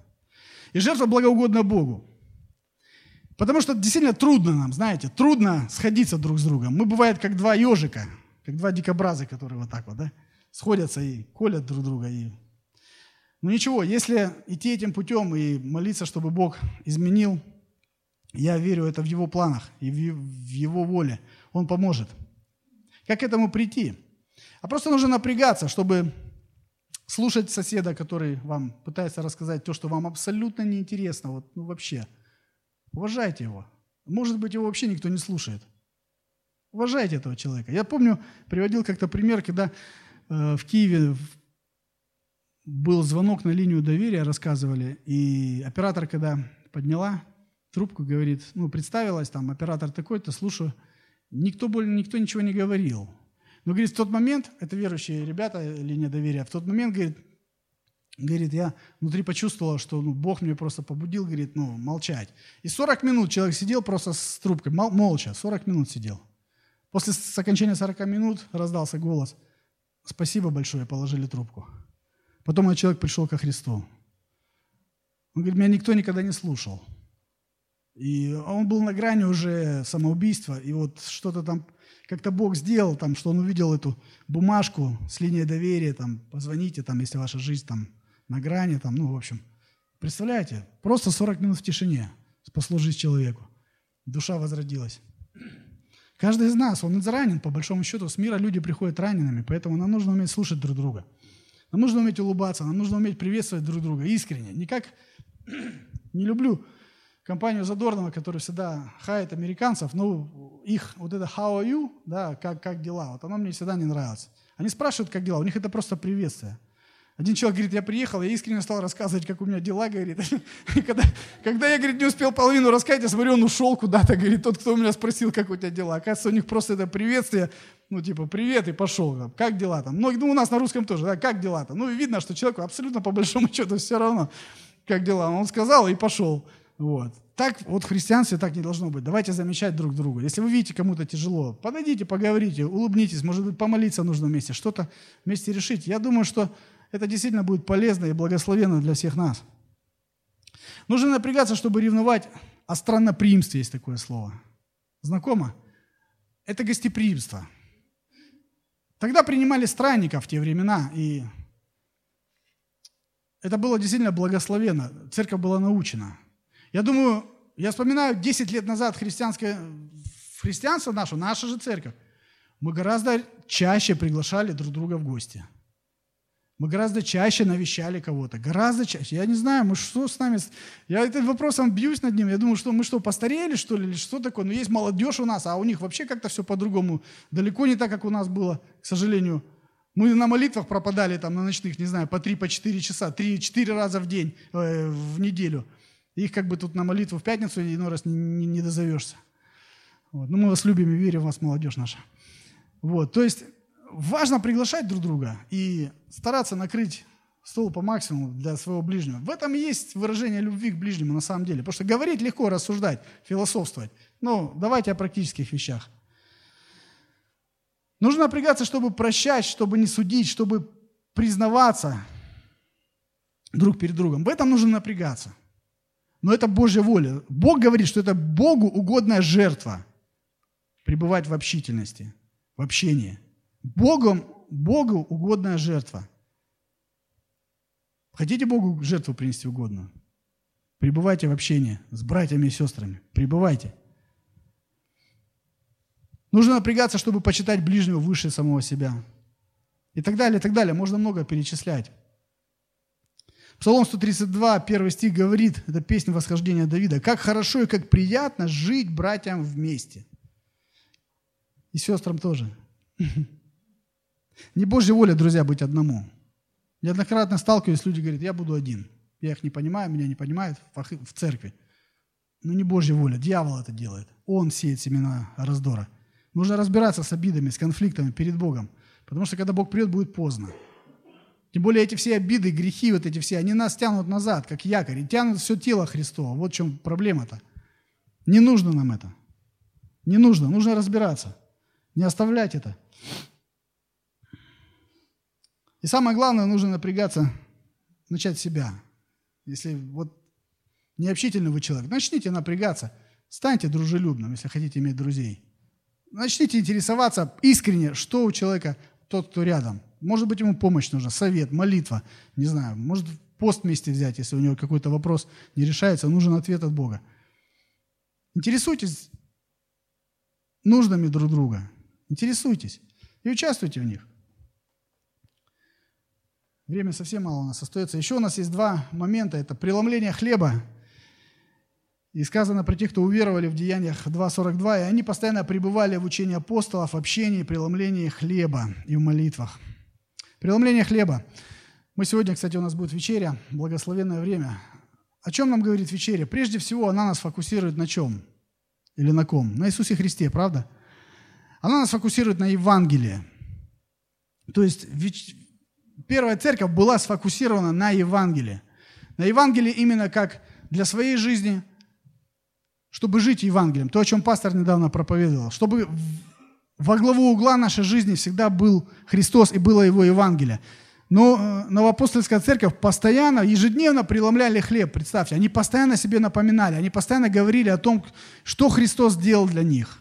И жертва благоугодна Богу. Потому что действительно трудно нам, знаете, трудно сходиться друг с другом. Мы бывает как два ежика, как два дикобраза, которые вот так вот, да, сходятся и колят друг друга, и ну ничего, если идти этим путем и молиться, чтобы Бог изменил, я верю, это в Его планах и в Его воле. Он поможет. Как к этому прийти? А просто нужно напрягаться, чтобы слушать соседа, который вам пытается рассказать то, что вам абсолютно неинтересно, вот, ну вообще. Уважайте его. Может быть, его вообще никто не слушает. Уважайте этого человека. Я помню, приводил как-то пример, когда э, в Киеве был звонок на линию доверия, рассказывали, и оператор, когда подняла трубку, говорит, ну, представилась, там, оператор такой-то, слушаю, никто, более, никто ничего не говорил. Но, говорит, в тот момент, это верующие ребята, линия доверия, в тот момент, говорит, говорит, я внутри почувствовала, что ну, Бог мне просто побудил, говорит, ну, молчать. И 40 минут человек сидел просто с трубкой, мол, молча, 40 минут сидел. После окончания 40 минут раздался голос, спасибо большое, положили трубку. Потом этот человек пришел ко Христу. Он говорит, меня никто никогда не слушал. И он был на грани уже самоубийства, и вот что-то там, как-то Бог сделал, там, что он увидел эту бумажку с линией доверия, там, позвоните, там, если ваша жизнь там на грани, там, ну, в общем. Представляете, просто 40 минут в тишине спасло жизнь человеку. Душа возродилась. Каждый из нас, он изранен, по большому счету, с мира люди приходят ранеными, поэтому нам нужно уметь слушать друг друга. Нам нужно уметь улыбаться, нам нужно уметь приветствовать друг друга искренне. Никак не люблю компанию Задорнова, которая всегда хает американцев, но их вот это how are you, да, как, как дела, вот оно мне всегда не нравится. Они спрашивают, как дела, у них это просто приветствие. Один человек говорит, я приехал, я искренне стал рассказывать, как у меня дела, говорит. когда, когда я, говорит, не успел половину рассказать, я смотрю, он ушел куда-то, говорит, тот, кто у меня спросил, как у тебя дела. Оказывается, у них просто это приветствие, ну, типа, привет, и пошел. Как дела там? Ну, у нас на русском тоже, да, как дела там? Ну, видно, что человеку абсолютно по большому счету все равно, как дела. Он сказал и пошел. Вот. Так вот в христианстве так не должно быть. Давайте замечать друг друга. Если вы видите кому-то тяжело, подойдите, поговорите, улыбнитесь, может быть, помолиться нужно вместе, что-то вместе решить. Я думаю, что это действительно будет полезно и благословенно для всех нас. Нужно напрягаться, чтобы ревновать о странноприимстве, есть такое слово. Знакомо? Это гостеприимство. Тогда принимали странников в те времена, и это было действительно благословенно. Церковь была научена. Я думаю, я вспоминаю 10 лет назад христианское, христианство наше, наша же церковь, мы гораздо чаще приглашали друг друга в гости – мы гораздо чаще навещали кого-то, гораздо чаще. Я не знаю, мы что с нами... Я этим вопросом бьюсь над ним. Я думаю, что мы что, постарели, что ли, или что такое? Но есть молодежь у нас, а у них вообще как-то все по-другому. Далеко не так, как у нас было, к сожалению. Мы на молитвах пропадали там на ночных, не знаю, по 3 по 4 часа, 3-4 раза в день, э, в неделю. Их как бы тут на молитву в пятницу иной раз не, не, не дозовешься. Вот. Ну, мы вас любим и верим в вас, молодежь наша. Вот, то есть важно приглашать друг друга и стараться накрыть стол по максимуму для своего ближнего. В этом и есть выражение любви к ближнему на самом деле. Потому что говорить легко, рассуждать, философствовать. Но давайте о практических вещах. Нужно напрягаться, чтобы прощать, чтобы не судить, чтобы признаваться друг перед другом. В этом нужно напрягаться. Но это Божья воля. Бог говорит, что это Богу угодная жертва. Пребывать в общительности, в общении – Богом, Богу угодная жертва. Хотите Богу жертву принести угодную? Пребывайте в общении с братьями и сестрами. Пребывайте. Нужно напрягаться, чтобы почитать ближнего выше самого себя. И так далее, и так далее. Можно много перечислять. Псалом 132, первый стих говорит, это песня восхождения Давида, «Как хорошо и как приятно жить братьям вместе». И сестрам тоже. Не Божья воля, друзья, быть одному. Неоднократно сталкиваюсь, люди говорят, я буду один. Я их не понимаю, меня не понимают в церкви. Но не Божья воля, дьявол это делает. Он сеет семена раздора. Нужно разбираться с обидами, с конфликтами перед Богом. Потому что когда Бог придет, будет поздно. Тем более эти все обиды, грехи, вот эти все, они нас тянут назад, как якорь, и тянут все тело Христова. Вот в чем проблема-то. Не нужно нам это. Не нужно, нужно разбираться. Не оставлять это. И самое главное, нужно напрягаться, начать себя. Если вот необщительный вы человек, начните напрягаться, станьте дружелюбным, если хотите иметь друзей. Начните интересоваться искренне, что у человека, тот, кто рядом. Может быть, ему помощь нужна, совет, молитва, не знаю, может пост вместе взять, если у него какой-то вопрос не решается, нужен ответ от Бога. Интересуйтесь нуждами друг друга, интересуйтесь и участвуйте в них. Время совсем мало у нас остается. Еще у нас есть два момента. Это преломление хлеба И сказано про тех, кто уверовали в Деяниях 2.42, и они постоянно пребывали в учении апостолов, общении, преломлении хлеба и в молитвах. Преломление хлеба. Мы сегодня, кстати, у нас будет вечеря, благословенное время. О чем нам говорит вечеря? Прежде всего, она нас фокусирует на чем? Или на ком? На Иисусе Христе, правда? Она нас фокусирует на Евангелии. То есть первая церковь была сфокусирована на Евангелии. На Евангелии именно как для своей жизни – чтобы жить Евангелием. То, о чем пастор недавно проповедовал. Чтобы во главу угла нашей жизни всегда был Христос и было Его Евангелие. Но э, Новоапостольская церковь постоянно, ежедневно преломляли хлеб, представьте. Они постоянно себе напоминали, они постоянно говорили о том, что Христос сделал для них.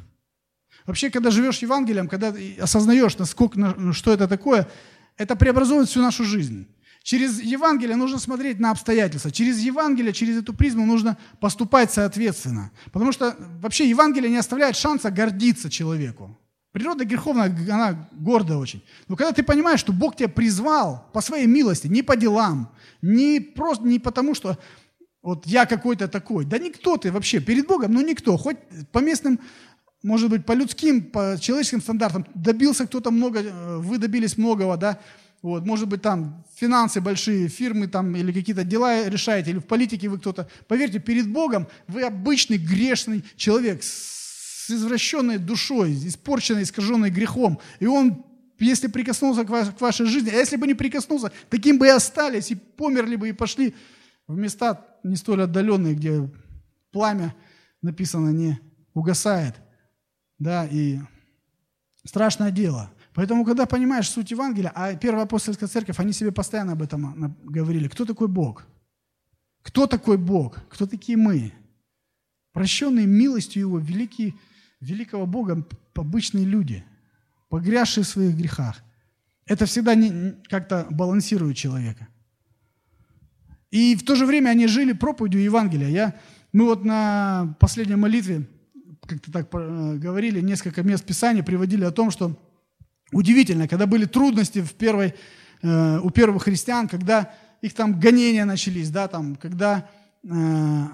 Вообще, когда живешь Евангелием, когда осознаешь, насколько, что это такое, это преобразует всю нашу жизнь. Через Евангелие нужно смотреть на обстоятельства. Через Евангелие, через эту призму нужно поступать соответственно. Потому что вообще Евангелие не оставляет шанса гордиться человеку. Природа греховная, она гордая очень. Но когда ты понимаешь, что Бог тебя призвал по своей милости, не по делам, не просто не потому, что вот я какой-то такой. Да никто ты вообще перед Богом, ну никто. Хоть по местным, может быть, по людским, по человеческим стандартам добился кто-то много, э, вы добились многого, да, вот, может быть, там финансы большие, фирмы там или какие-то дела решаете, или в политике вы кто-то. Поверьте, перед Богом вы обычный грешный человек с извращенной душой, испорченной, искаженной грехом. И Он, если прикоснулся к вашей жизни, а если бы не прикоснулся, таким бы и остались, и померли бы, и пошли в места не столь отдаленные, где пламя, написано, не угасает. Да, и страшное дело – Поэтому, когда понимаешь суть Евангелия, а Первая апостольская церковь, они себе постоянно об этом говорили. Кто такой Бог? Кто такой Бог? Кто такие мы? Прощенные милостью Его, великие, великого Бога, обычные люди, погрязшие в своих грехах. Это всегда как-то балансирует человека. И в то же время они жили проповедью Евангелия. Я, мы вот на последней молитве, как-то так э, говорили, несколько мест Писания приводили о том, что Удивительно, когда были трудности в первой, э, у первых христиан, когда их там гонения начались, да, там, когда э,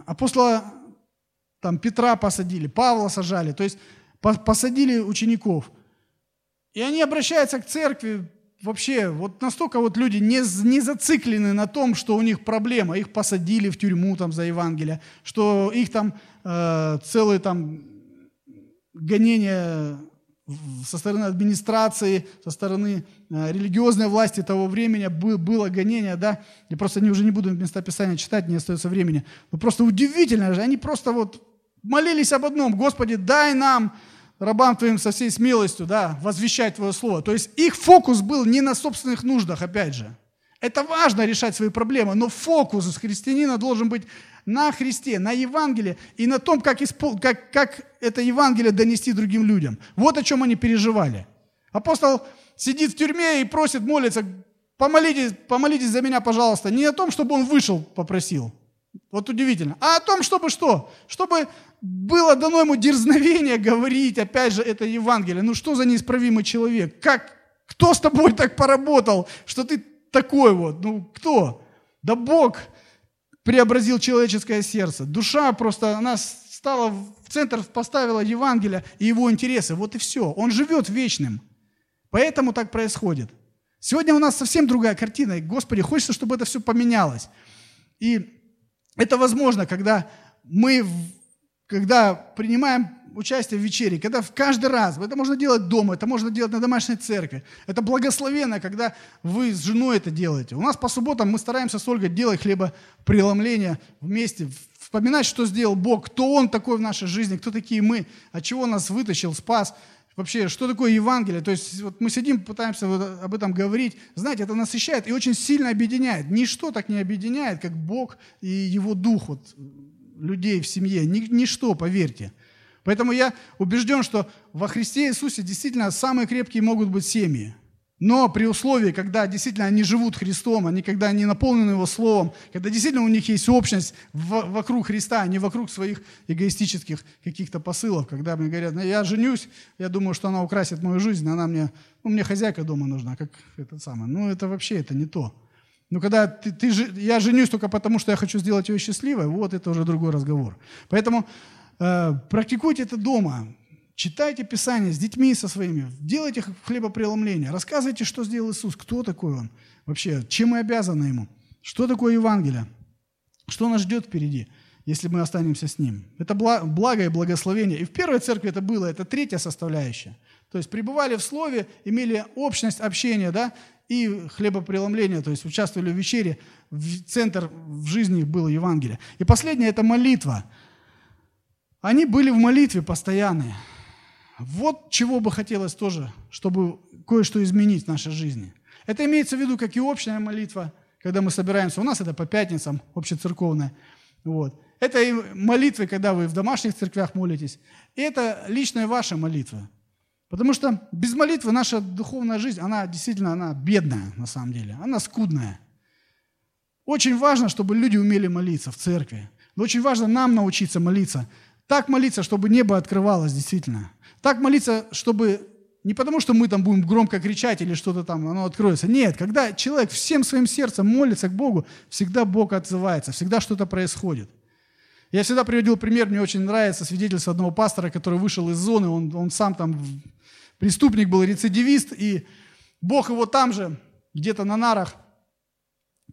апостола там, Петра посадили, Павла сажали, то есть посадили учеников. И они обращаются к церкви, вообще, вот настолько вот люди не, не зациклены на том, что у них проблема, их посадили в тюрьму там за Евангелие, что их там э, целые там гонения со стороны администрации, со стороны э, религиозной власти того времени было гонение, да, я просто не, уже не буду места Писания читать, не остается времени, но просто удивительно же, они просто вот молились об одном, Господи, дай нам, рабам Твоим со всей смелостью, да, возвещать Твое Слово. То есть их фокус был не на собственных нуждах, опять же. Это важно решать свои проблемы, но фокус христианина должен быть на Христе, на Евангелии и на том, как, испол... как, как это Евангелие донести другим людям. Вот о чем они переживали. Апостол сидит в тюрьме и просит, молится, помолитесь, помолитесь за меня, пожалуйста. Не о том, чтобы он вышел, попросил. Вот удивительно. А о том, чтобы что? Чтобы было дано ему дерзновение говорить, опять же, это Евангелие. Ну что за неисправимый человек? Как, кто с тобой так поработал, что ты такой вот? Ну кто? Да Бог преобразил человеческое сердце. Душа просто, она стала в центр, поставила Евангелие и его интересы. Вот и все. Он живет вечным. Поэтому так происходит. Сегодня у нас совсем другая картина. И, Господи, хочется, чтобы это все поменялось. И это возможно, когда мы, когда принимаем участие в вечере, когда в каждый раз, это можно делать дома, это можно делать на домашней церкви. Это благословенно, когда вы с женой это делаете. У нас по субботам мы стараемся с Ольгой делать хлебопреломление вместе, вспоминать, что сделал Бог, кто Он такой в нашей жизни, кто такие мы, от чего нас вытащил, спас. Вообще, что такое Евангелие? То есть вот мы сидим, пытаемся вот об этом говорить. Знаете, это насыщает и очень сильно объединяет. Ничто так не объединяет, как Бог и Его Дух вот, людей в семье. Ничто, поверьте. Поэтому я убежден, что во Христе Иисусе действительно самые крепкие могут быть семьи. Но при условии, когда действительно они живут Христом, они когда они наполнены Его Словом, когда действительно у них есть общность в, вокруг Христа, а не вокруг своих эгоистических каких-то посылов, когда мне говорят, ну, я женюсь, я думаю, что она украсит мою жизнь, она мне, ну, мне хозяйка дома нужна, как этот самый. Ну, это вообще, это не то. Но когда ты, ты, я женюсь только потому, что я хочу сделать ее счастливой, вот это уже другой разговор. Поэтому практикуйте это дома. Читайте Писание с детьми со своими, делайте хлебопреломление, рассказывайте, что сделал Иисус, кто такой Он вообще, чем мы обязаны Ему, что такое Евангелие, что нас ждет впереди, если мы останемся с Ним. Это благо и благословение. И в первой церкви это было, это третья составляющая. То есть пребывали в Слове, имели общность общения, да, и хлебопреломление, то есть участвовали в вечере, в центр в жизни было Евангелие. И последнее – это молитва. Они были в молитве постоянные. Вот чего бы хотелось тоже, чтобы кое-что изменить в нашей жизни. Это имеется в виду, как и общая молитва, когда мы собираемся. У нас это по пятницам, общецерковная. Вот. Это и молитвы, когда вы в домашних церквях молитесь. И это личная ваша молитва. Потому что без молитвы наша духовная жизнь, она действительно она бедная на самом деле. Она скудная. Очень важно, чтобы люди умели молиться в церкви. Но очень важно нам научиться молиться. Так молиться, чтобы небо открывалось действительно. Так молиться, чтобы не потому, что мы там будем громко кричать или что-то там, оно откроется. Нет, когда человек всем своим сердцем молится к Богу, всегда Бог отзывается, всегда что-то происходит. Я всегда приводил пример, мне очень нравится свидетельство одного пастора, который вышел из зоны, он, он сам там преступник был, рецидивист, и Бог его там же, где-то на нарах,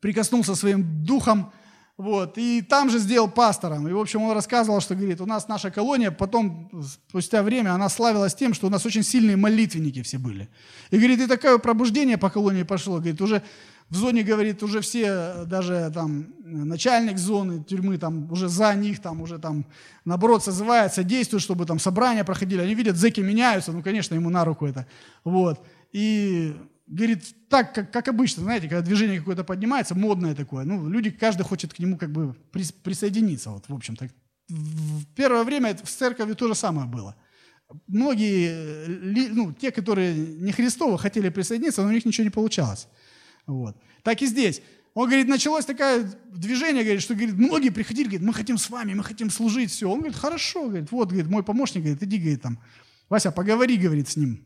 прикоснулся своим духом, вот, и там же сделал пастором. И, в общем, он рассказывал, что, говорит, у нас наша колония, потом, спустя время, она славилась тем, что у нас очень сильные молитвенники все были. И, говорит, и такое пробуждение по колонии пошло. Говорит, уже в зоне, говорит, уже все, даже там начальник зоны тюрьмы, там уже за них, там уже там, наоборот, созывается, действует, чтобы там собрания проходили. Они видят, зэки меняются, ну, конечно, ему на руку это. Вот. И говорит, так, как, как обычно, знаете, когда движение какое-то поднимается, модное такое, ну, люди, каждый хочет к нему как бы присоединиться, вот, в общем-то. В первое время в церкви то же самое было. Многие, ну, те, которые не Христовы, хотели присоединиться, но у них ничего не получалось. Вот. Так и здесь. Он говорит, началось такое движение, говорит, что говорит, многие приходили, говорит, мы хотим с вами, мы хотим служить, все. Он говорит, хорошо, говорит, вот, говорит, мой помощник, говорит, иди, говорит, там, Вася, поговори, говорит, с ним.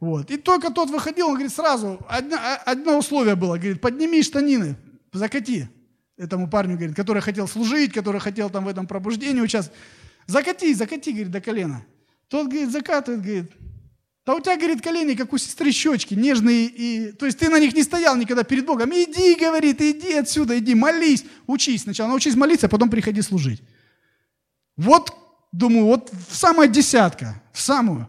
Вот. И только тот выходил, он говорит, сразу, одно, а, одно условие было, говорит, подними штанины, закати этому парню, говорит, который хотел служить, который хотел там в этом пробуждении участвовать. Закати, закати, говорит, до колена. Тот, говорит, закатывает, говорит, да у тебя, говорит, колени, как у сестры щечки, нежные. И... То есть ты на них не стоял никогда перед Богом. Иди, говорит, иди отсюда, иди, молись, учись сначала. Научись молиться, а потом приходи служить. Вот, думаю, вот в самая десятка, в самую.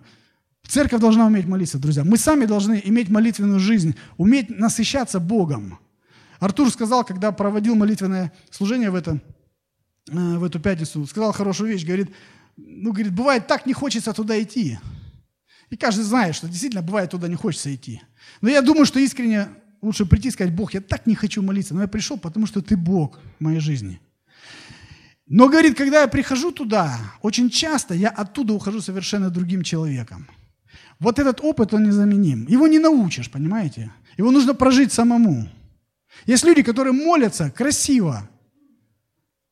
Церковь должна уметь молиться, друзья. Мы сами должны иметь молитвенную жизнь, уметь насыщаться Богом. Артур сказал, когда проводил молитвенное служение в, это, э, в эту пятницу, сказал хорошую вещь, говорит, ну, говорит, бывает так не хочется туда идти. И каждый знает, что действительно бывает туда не хочется идти. Но я думаю, что искренне лучше прийти и сказать, Бог, я так не хочу молиться, но я пришел, потому что ты Бог в моей жизни. Но, говорит, когда я прихожу туда, очень часто я оттуда ухожу совершенно другим человеком. Вот этот опыт, он незаменим. Его не научишь, понимаете? Его нужно прожить самому. Есть люди, которые молятся красиво,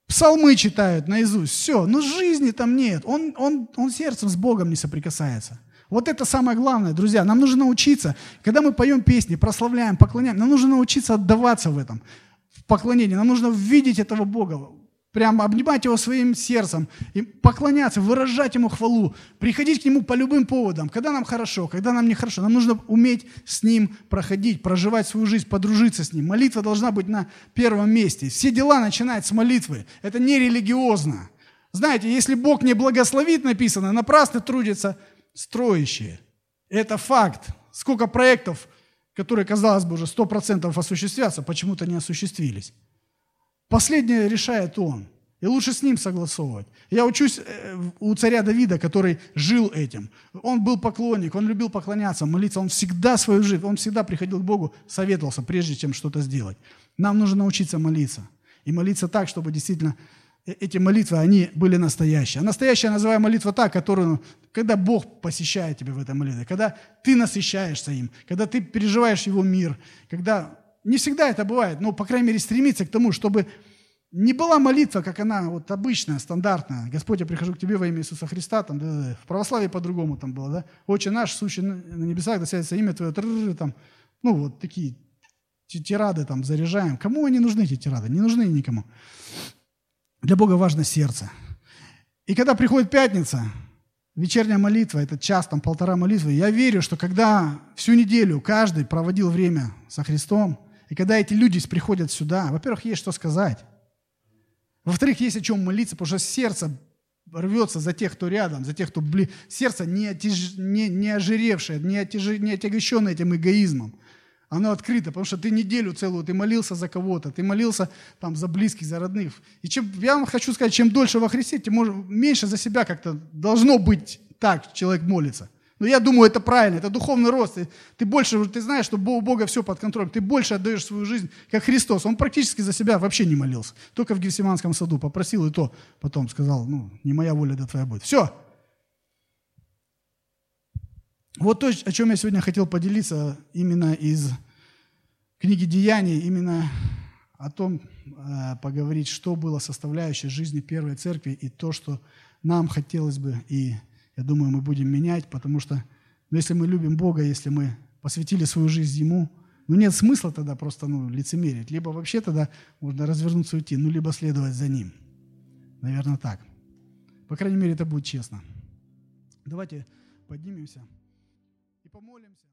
псалмы читают наизусть, все, но жизни там нет. Он, он, он сердцем с Богом не соприкасается. Вот это самое главное, друзья. Нам нужно научиться, когда мы поем песни, прославляем, поклоняем, нам нужно научиться отдаваться в этом, в поклонении. Нам нужно видеть этого Бога, Прям обнимать его своим сердцем, и поклоняться, выражать ему хвалу, приходить к нему по любым поводам, когда нам хорошо, когда нам нехорошо. Нам нужно уметь с ним проходить, проживать свою жизнь, подружиться с ним. Молитва должна быть на первом месте. Все дела начинают с молитвы. Это не религиозно. Знаете, если Бог не благословит, написано, напрасно трудятся строящие. Это факт. Сколько проектов, которые, казалось бы, уже 100% осуществятся, почему-то не осуществились. Последнее решает он. И лучше с ним согласовывать. Я учусь э, у царя Давида, который жил этим. Он был поклонник, он любил поклоняться, молиться. Он всегда свою жизнь, он всегда приходил к Богу, советовался, прежде чем что-то сделать. Нам нужно научиться молиться. И молиться так, чтобы действительно э, эти молитвы, они были настоящие. А настоящая называю молитва та, которую, когда Бог посещает тебя в этой молитве, когда ты насыщаешься им, когда ты переживаешь Его мир, когда не всегда это бывает, но, по крайней мере, стремиться к тому, чтобы не была молитва, как она вот обычная, стандартная. Господь, я прихожу к Тебе во имя Иисуса Христа. Там, да, да, в православии по-другому там было, да? Отче наш, сущий на небесах, да святится имя Твое, там, ну, вот такие тирады там заряжаем. Кому они нужны, эти тирады? Не нужны никому. Для Бога важно сердце. И когда приходит пятница, вечерняя молитва, этот час, там полтора молитвы, я верю, что когда всю неделю каждый проводил время со Христом, и когда эти люди приходят сюда, во-первых, есть что сказать. Во-вторых, есть о чем молиться, потому что сердце рвется за тех, кто рядом, за тех, кто бли... Сердце не, отяж... не, не ожиревшее, не, отяж... не отягощенное этим эгоизмом. Оно открыто, потому что ты неделю целую, ты молился за кого-то, ты молился там за близких, за родных. И чем, я вам хочу сказать, чем дольше во Христе, тем меньше за себя как-то должно быть так, человек молится. Но я думаю, это правильно, это духовный рост. Ты, ты больше, ты знаешь, что у Бога все под контролем. Ты больше отдаешь свою жизнь, как Христос. Он практически за себя вообще не молился. Только в Гефсиманском саду попросил, и то потом сказал, ну, не моя воля, да твоя будет. Все. Вот то, о чем я сегодня хотел поделиться именно из книги Деяний, именно о том э, поговорить, что было составляющей жизни Первой Церкви и то, что нам хотелось бы, и я думаю, мы будем менять, потому что ну, если мы любим Бога, если мы посвятили свою жизнь Ему, ну нет смысла тогда просто ну, лицемерить. Либо вообще тогда можно развернуться и уйти, ну либо следовать за Ним. Наверное, так. По крайней мере, это будет честно. Давайте поднимемся и помолимся.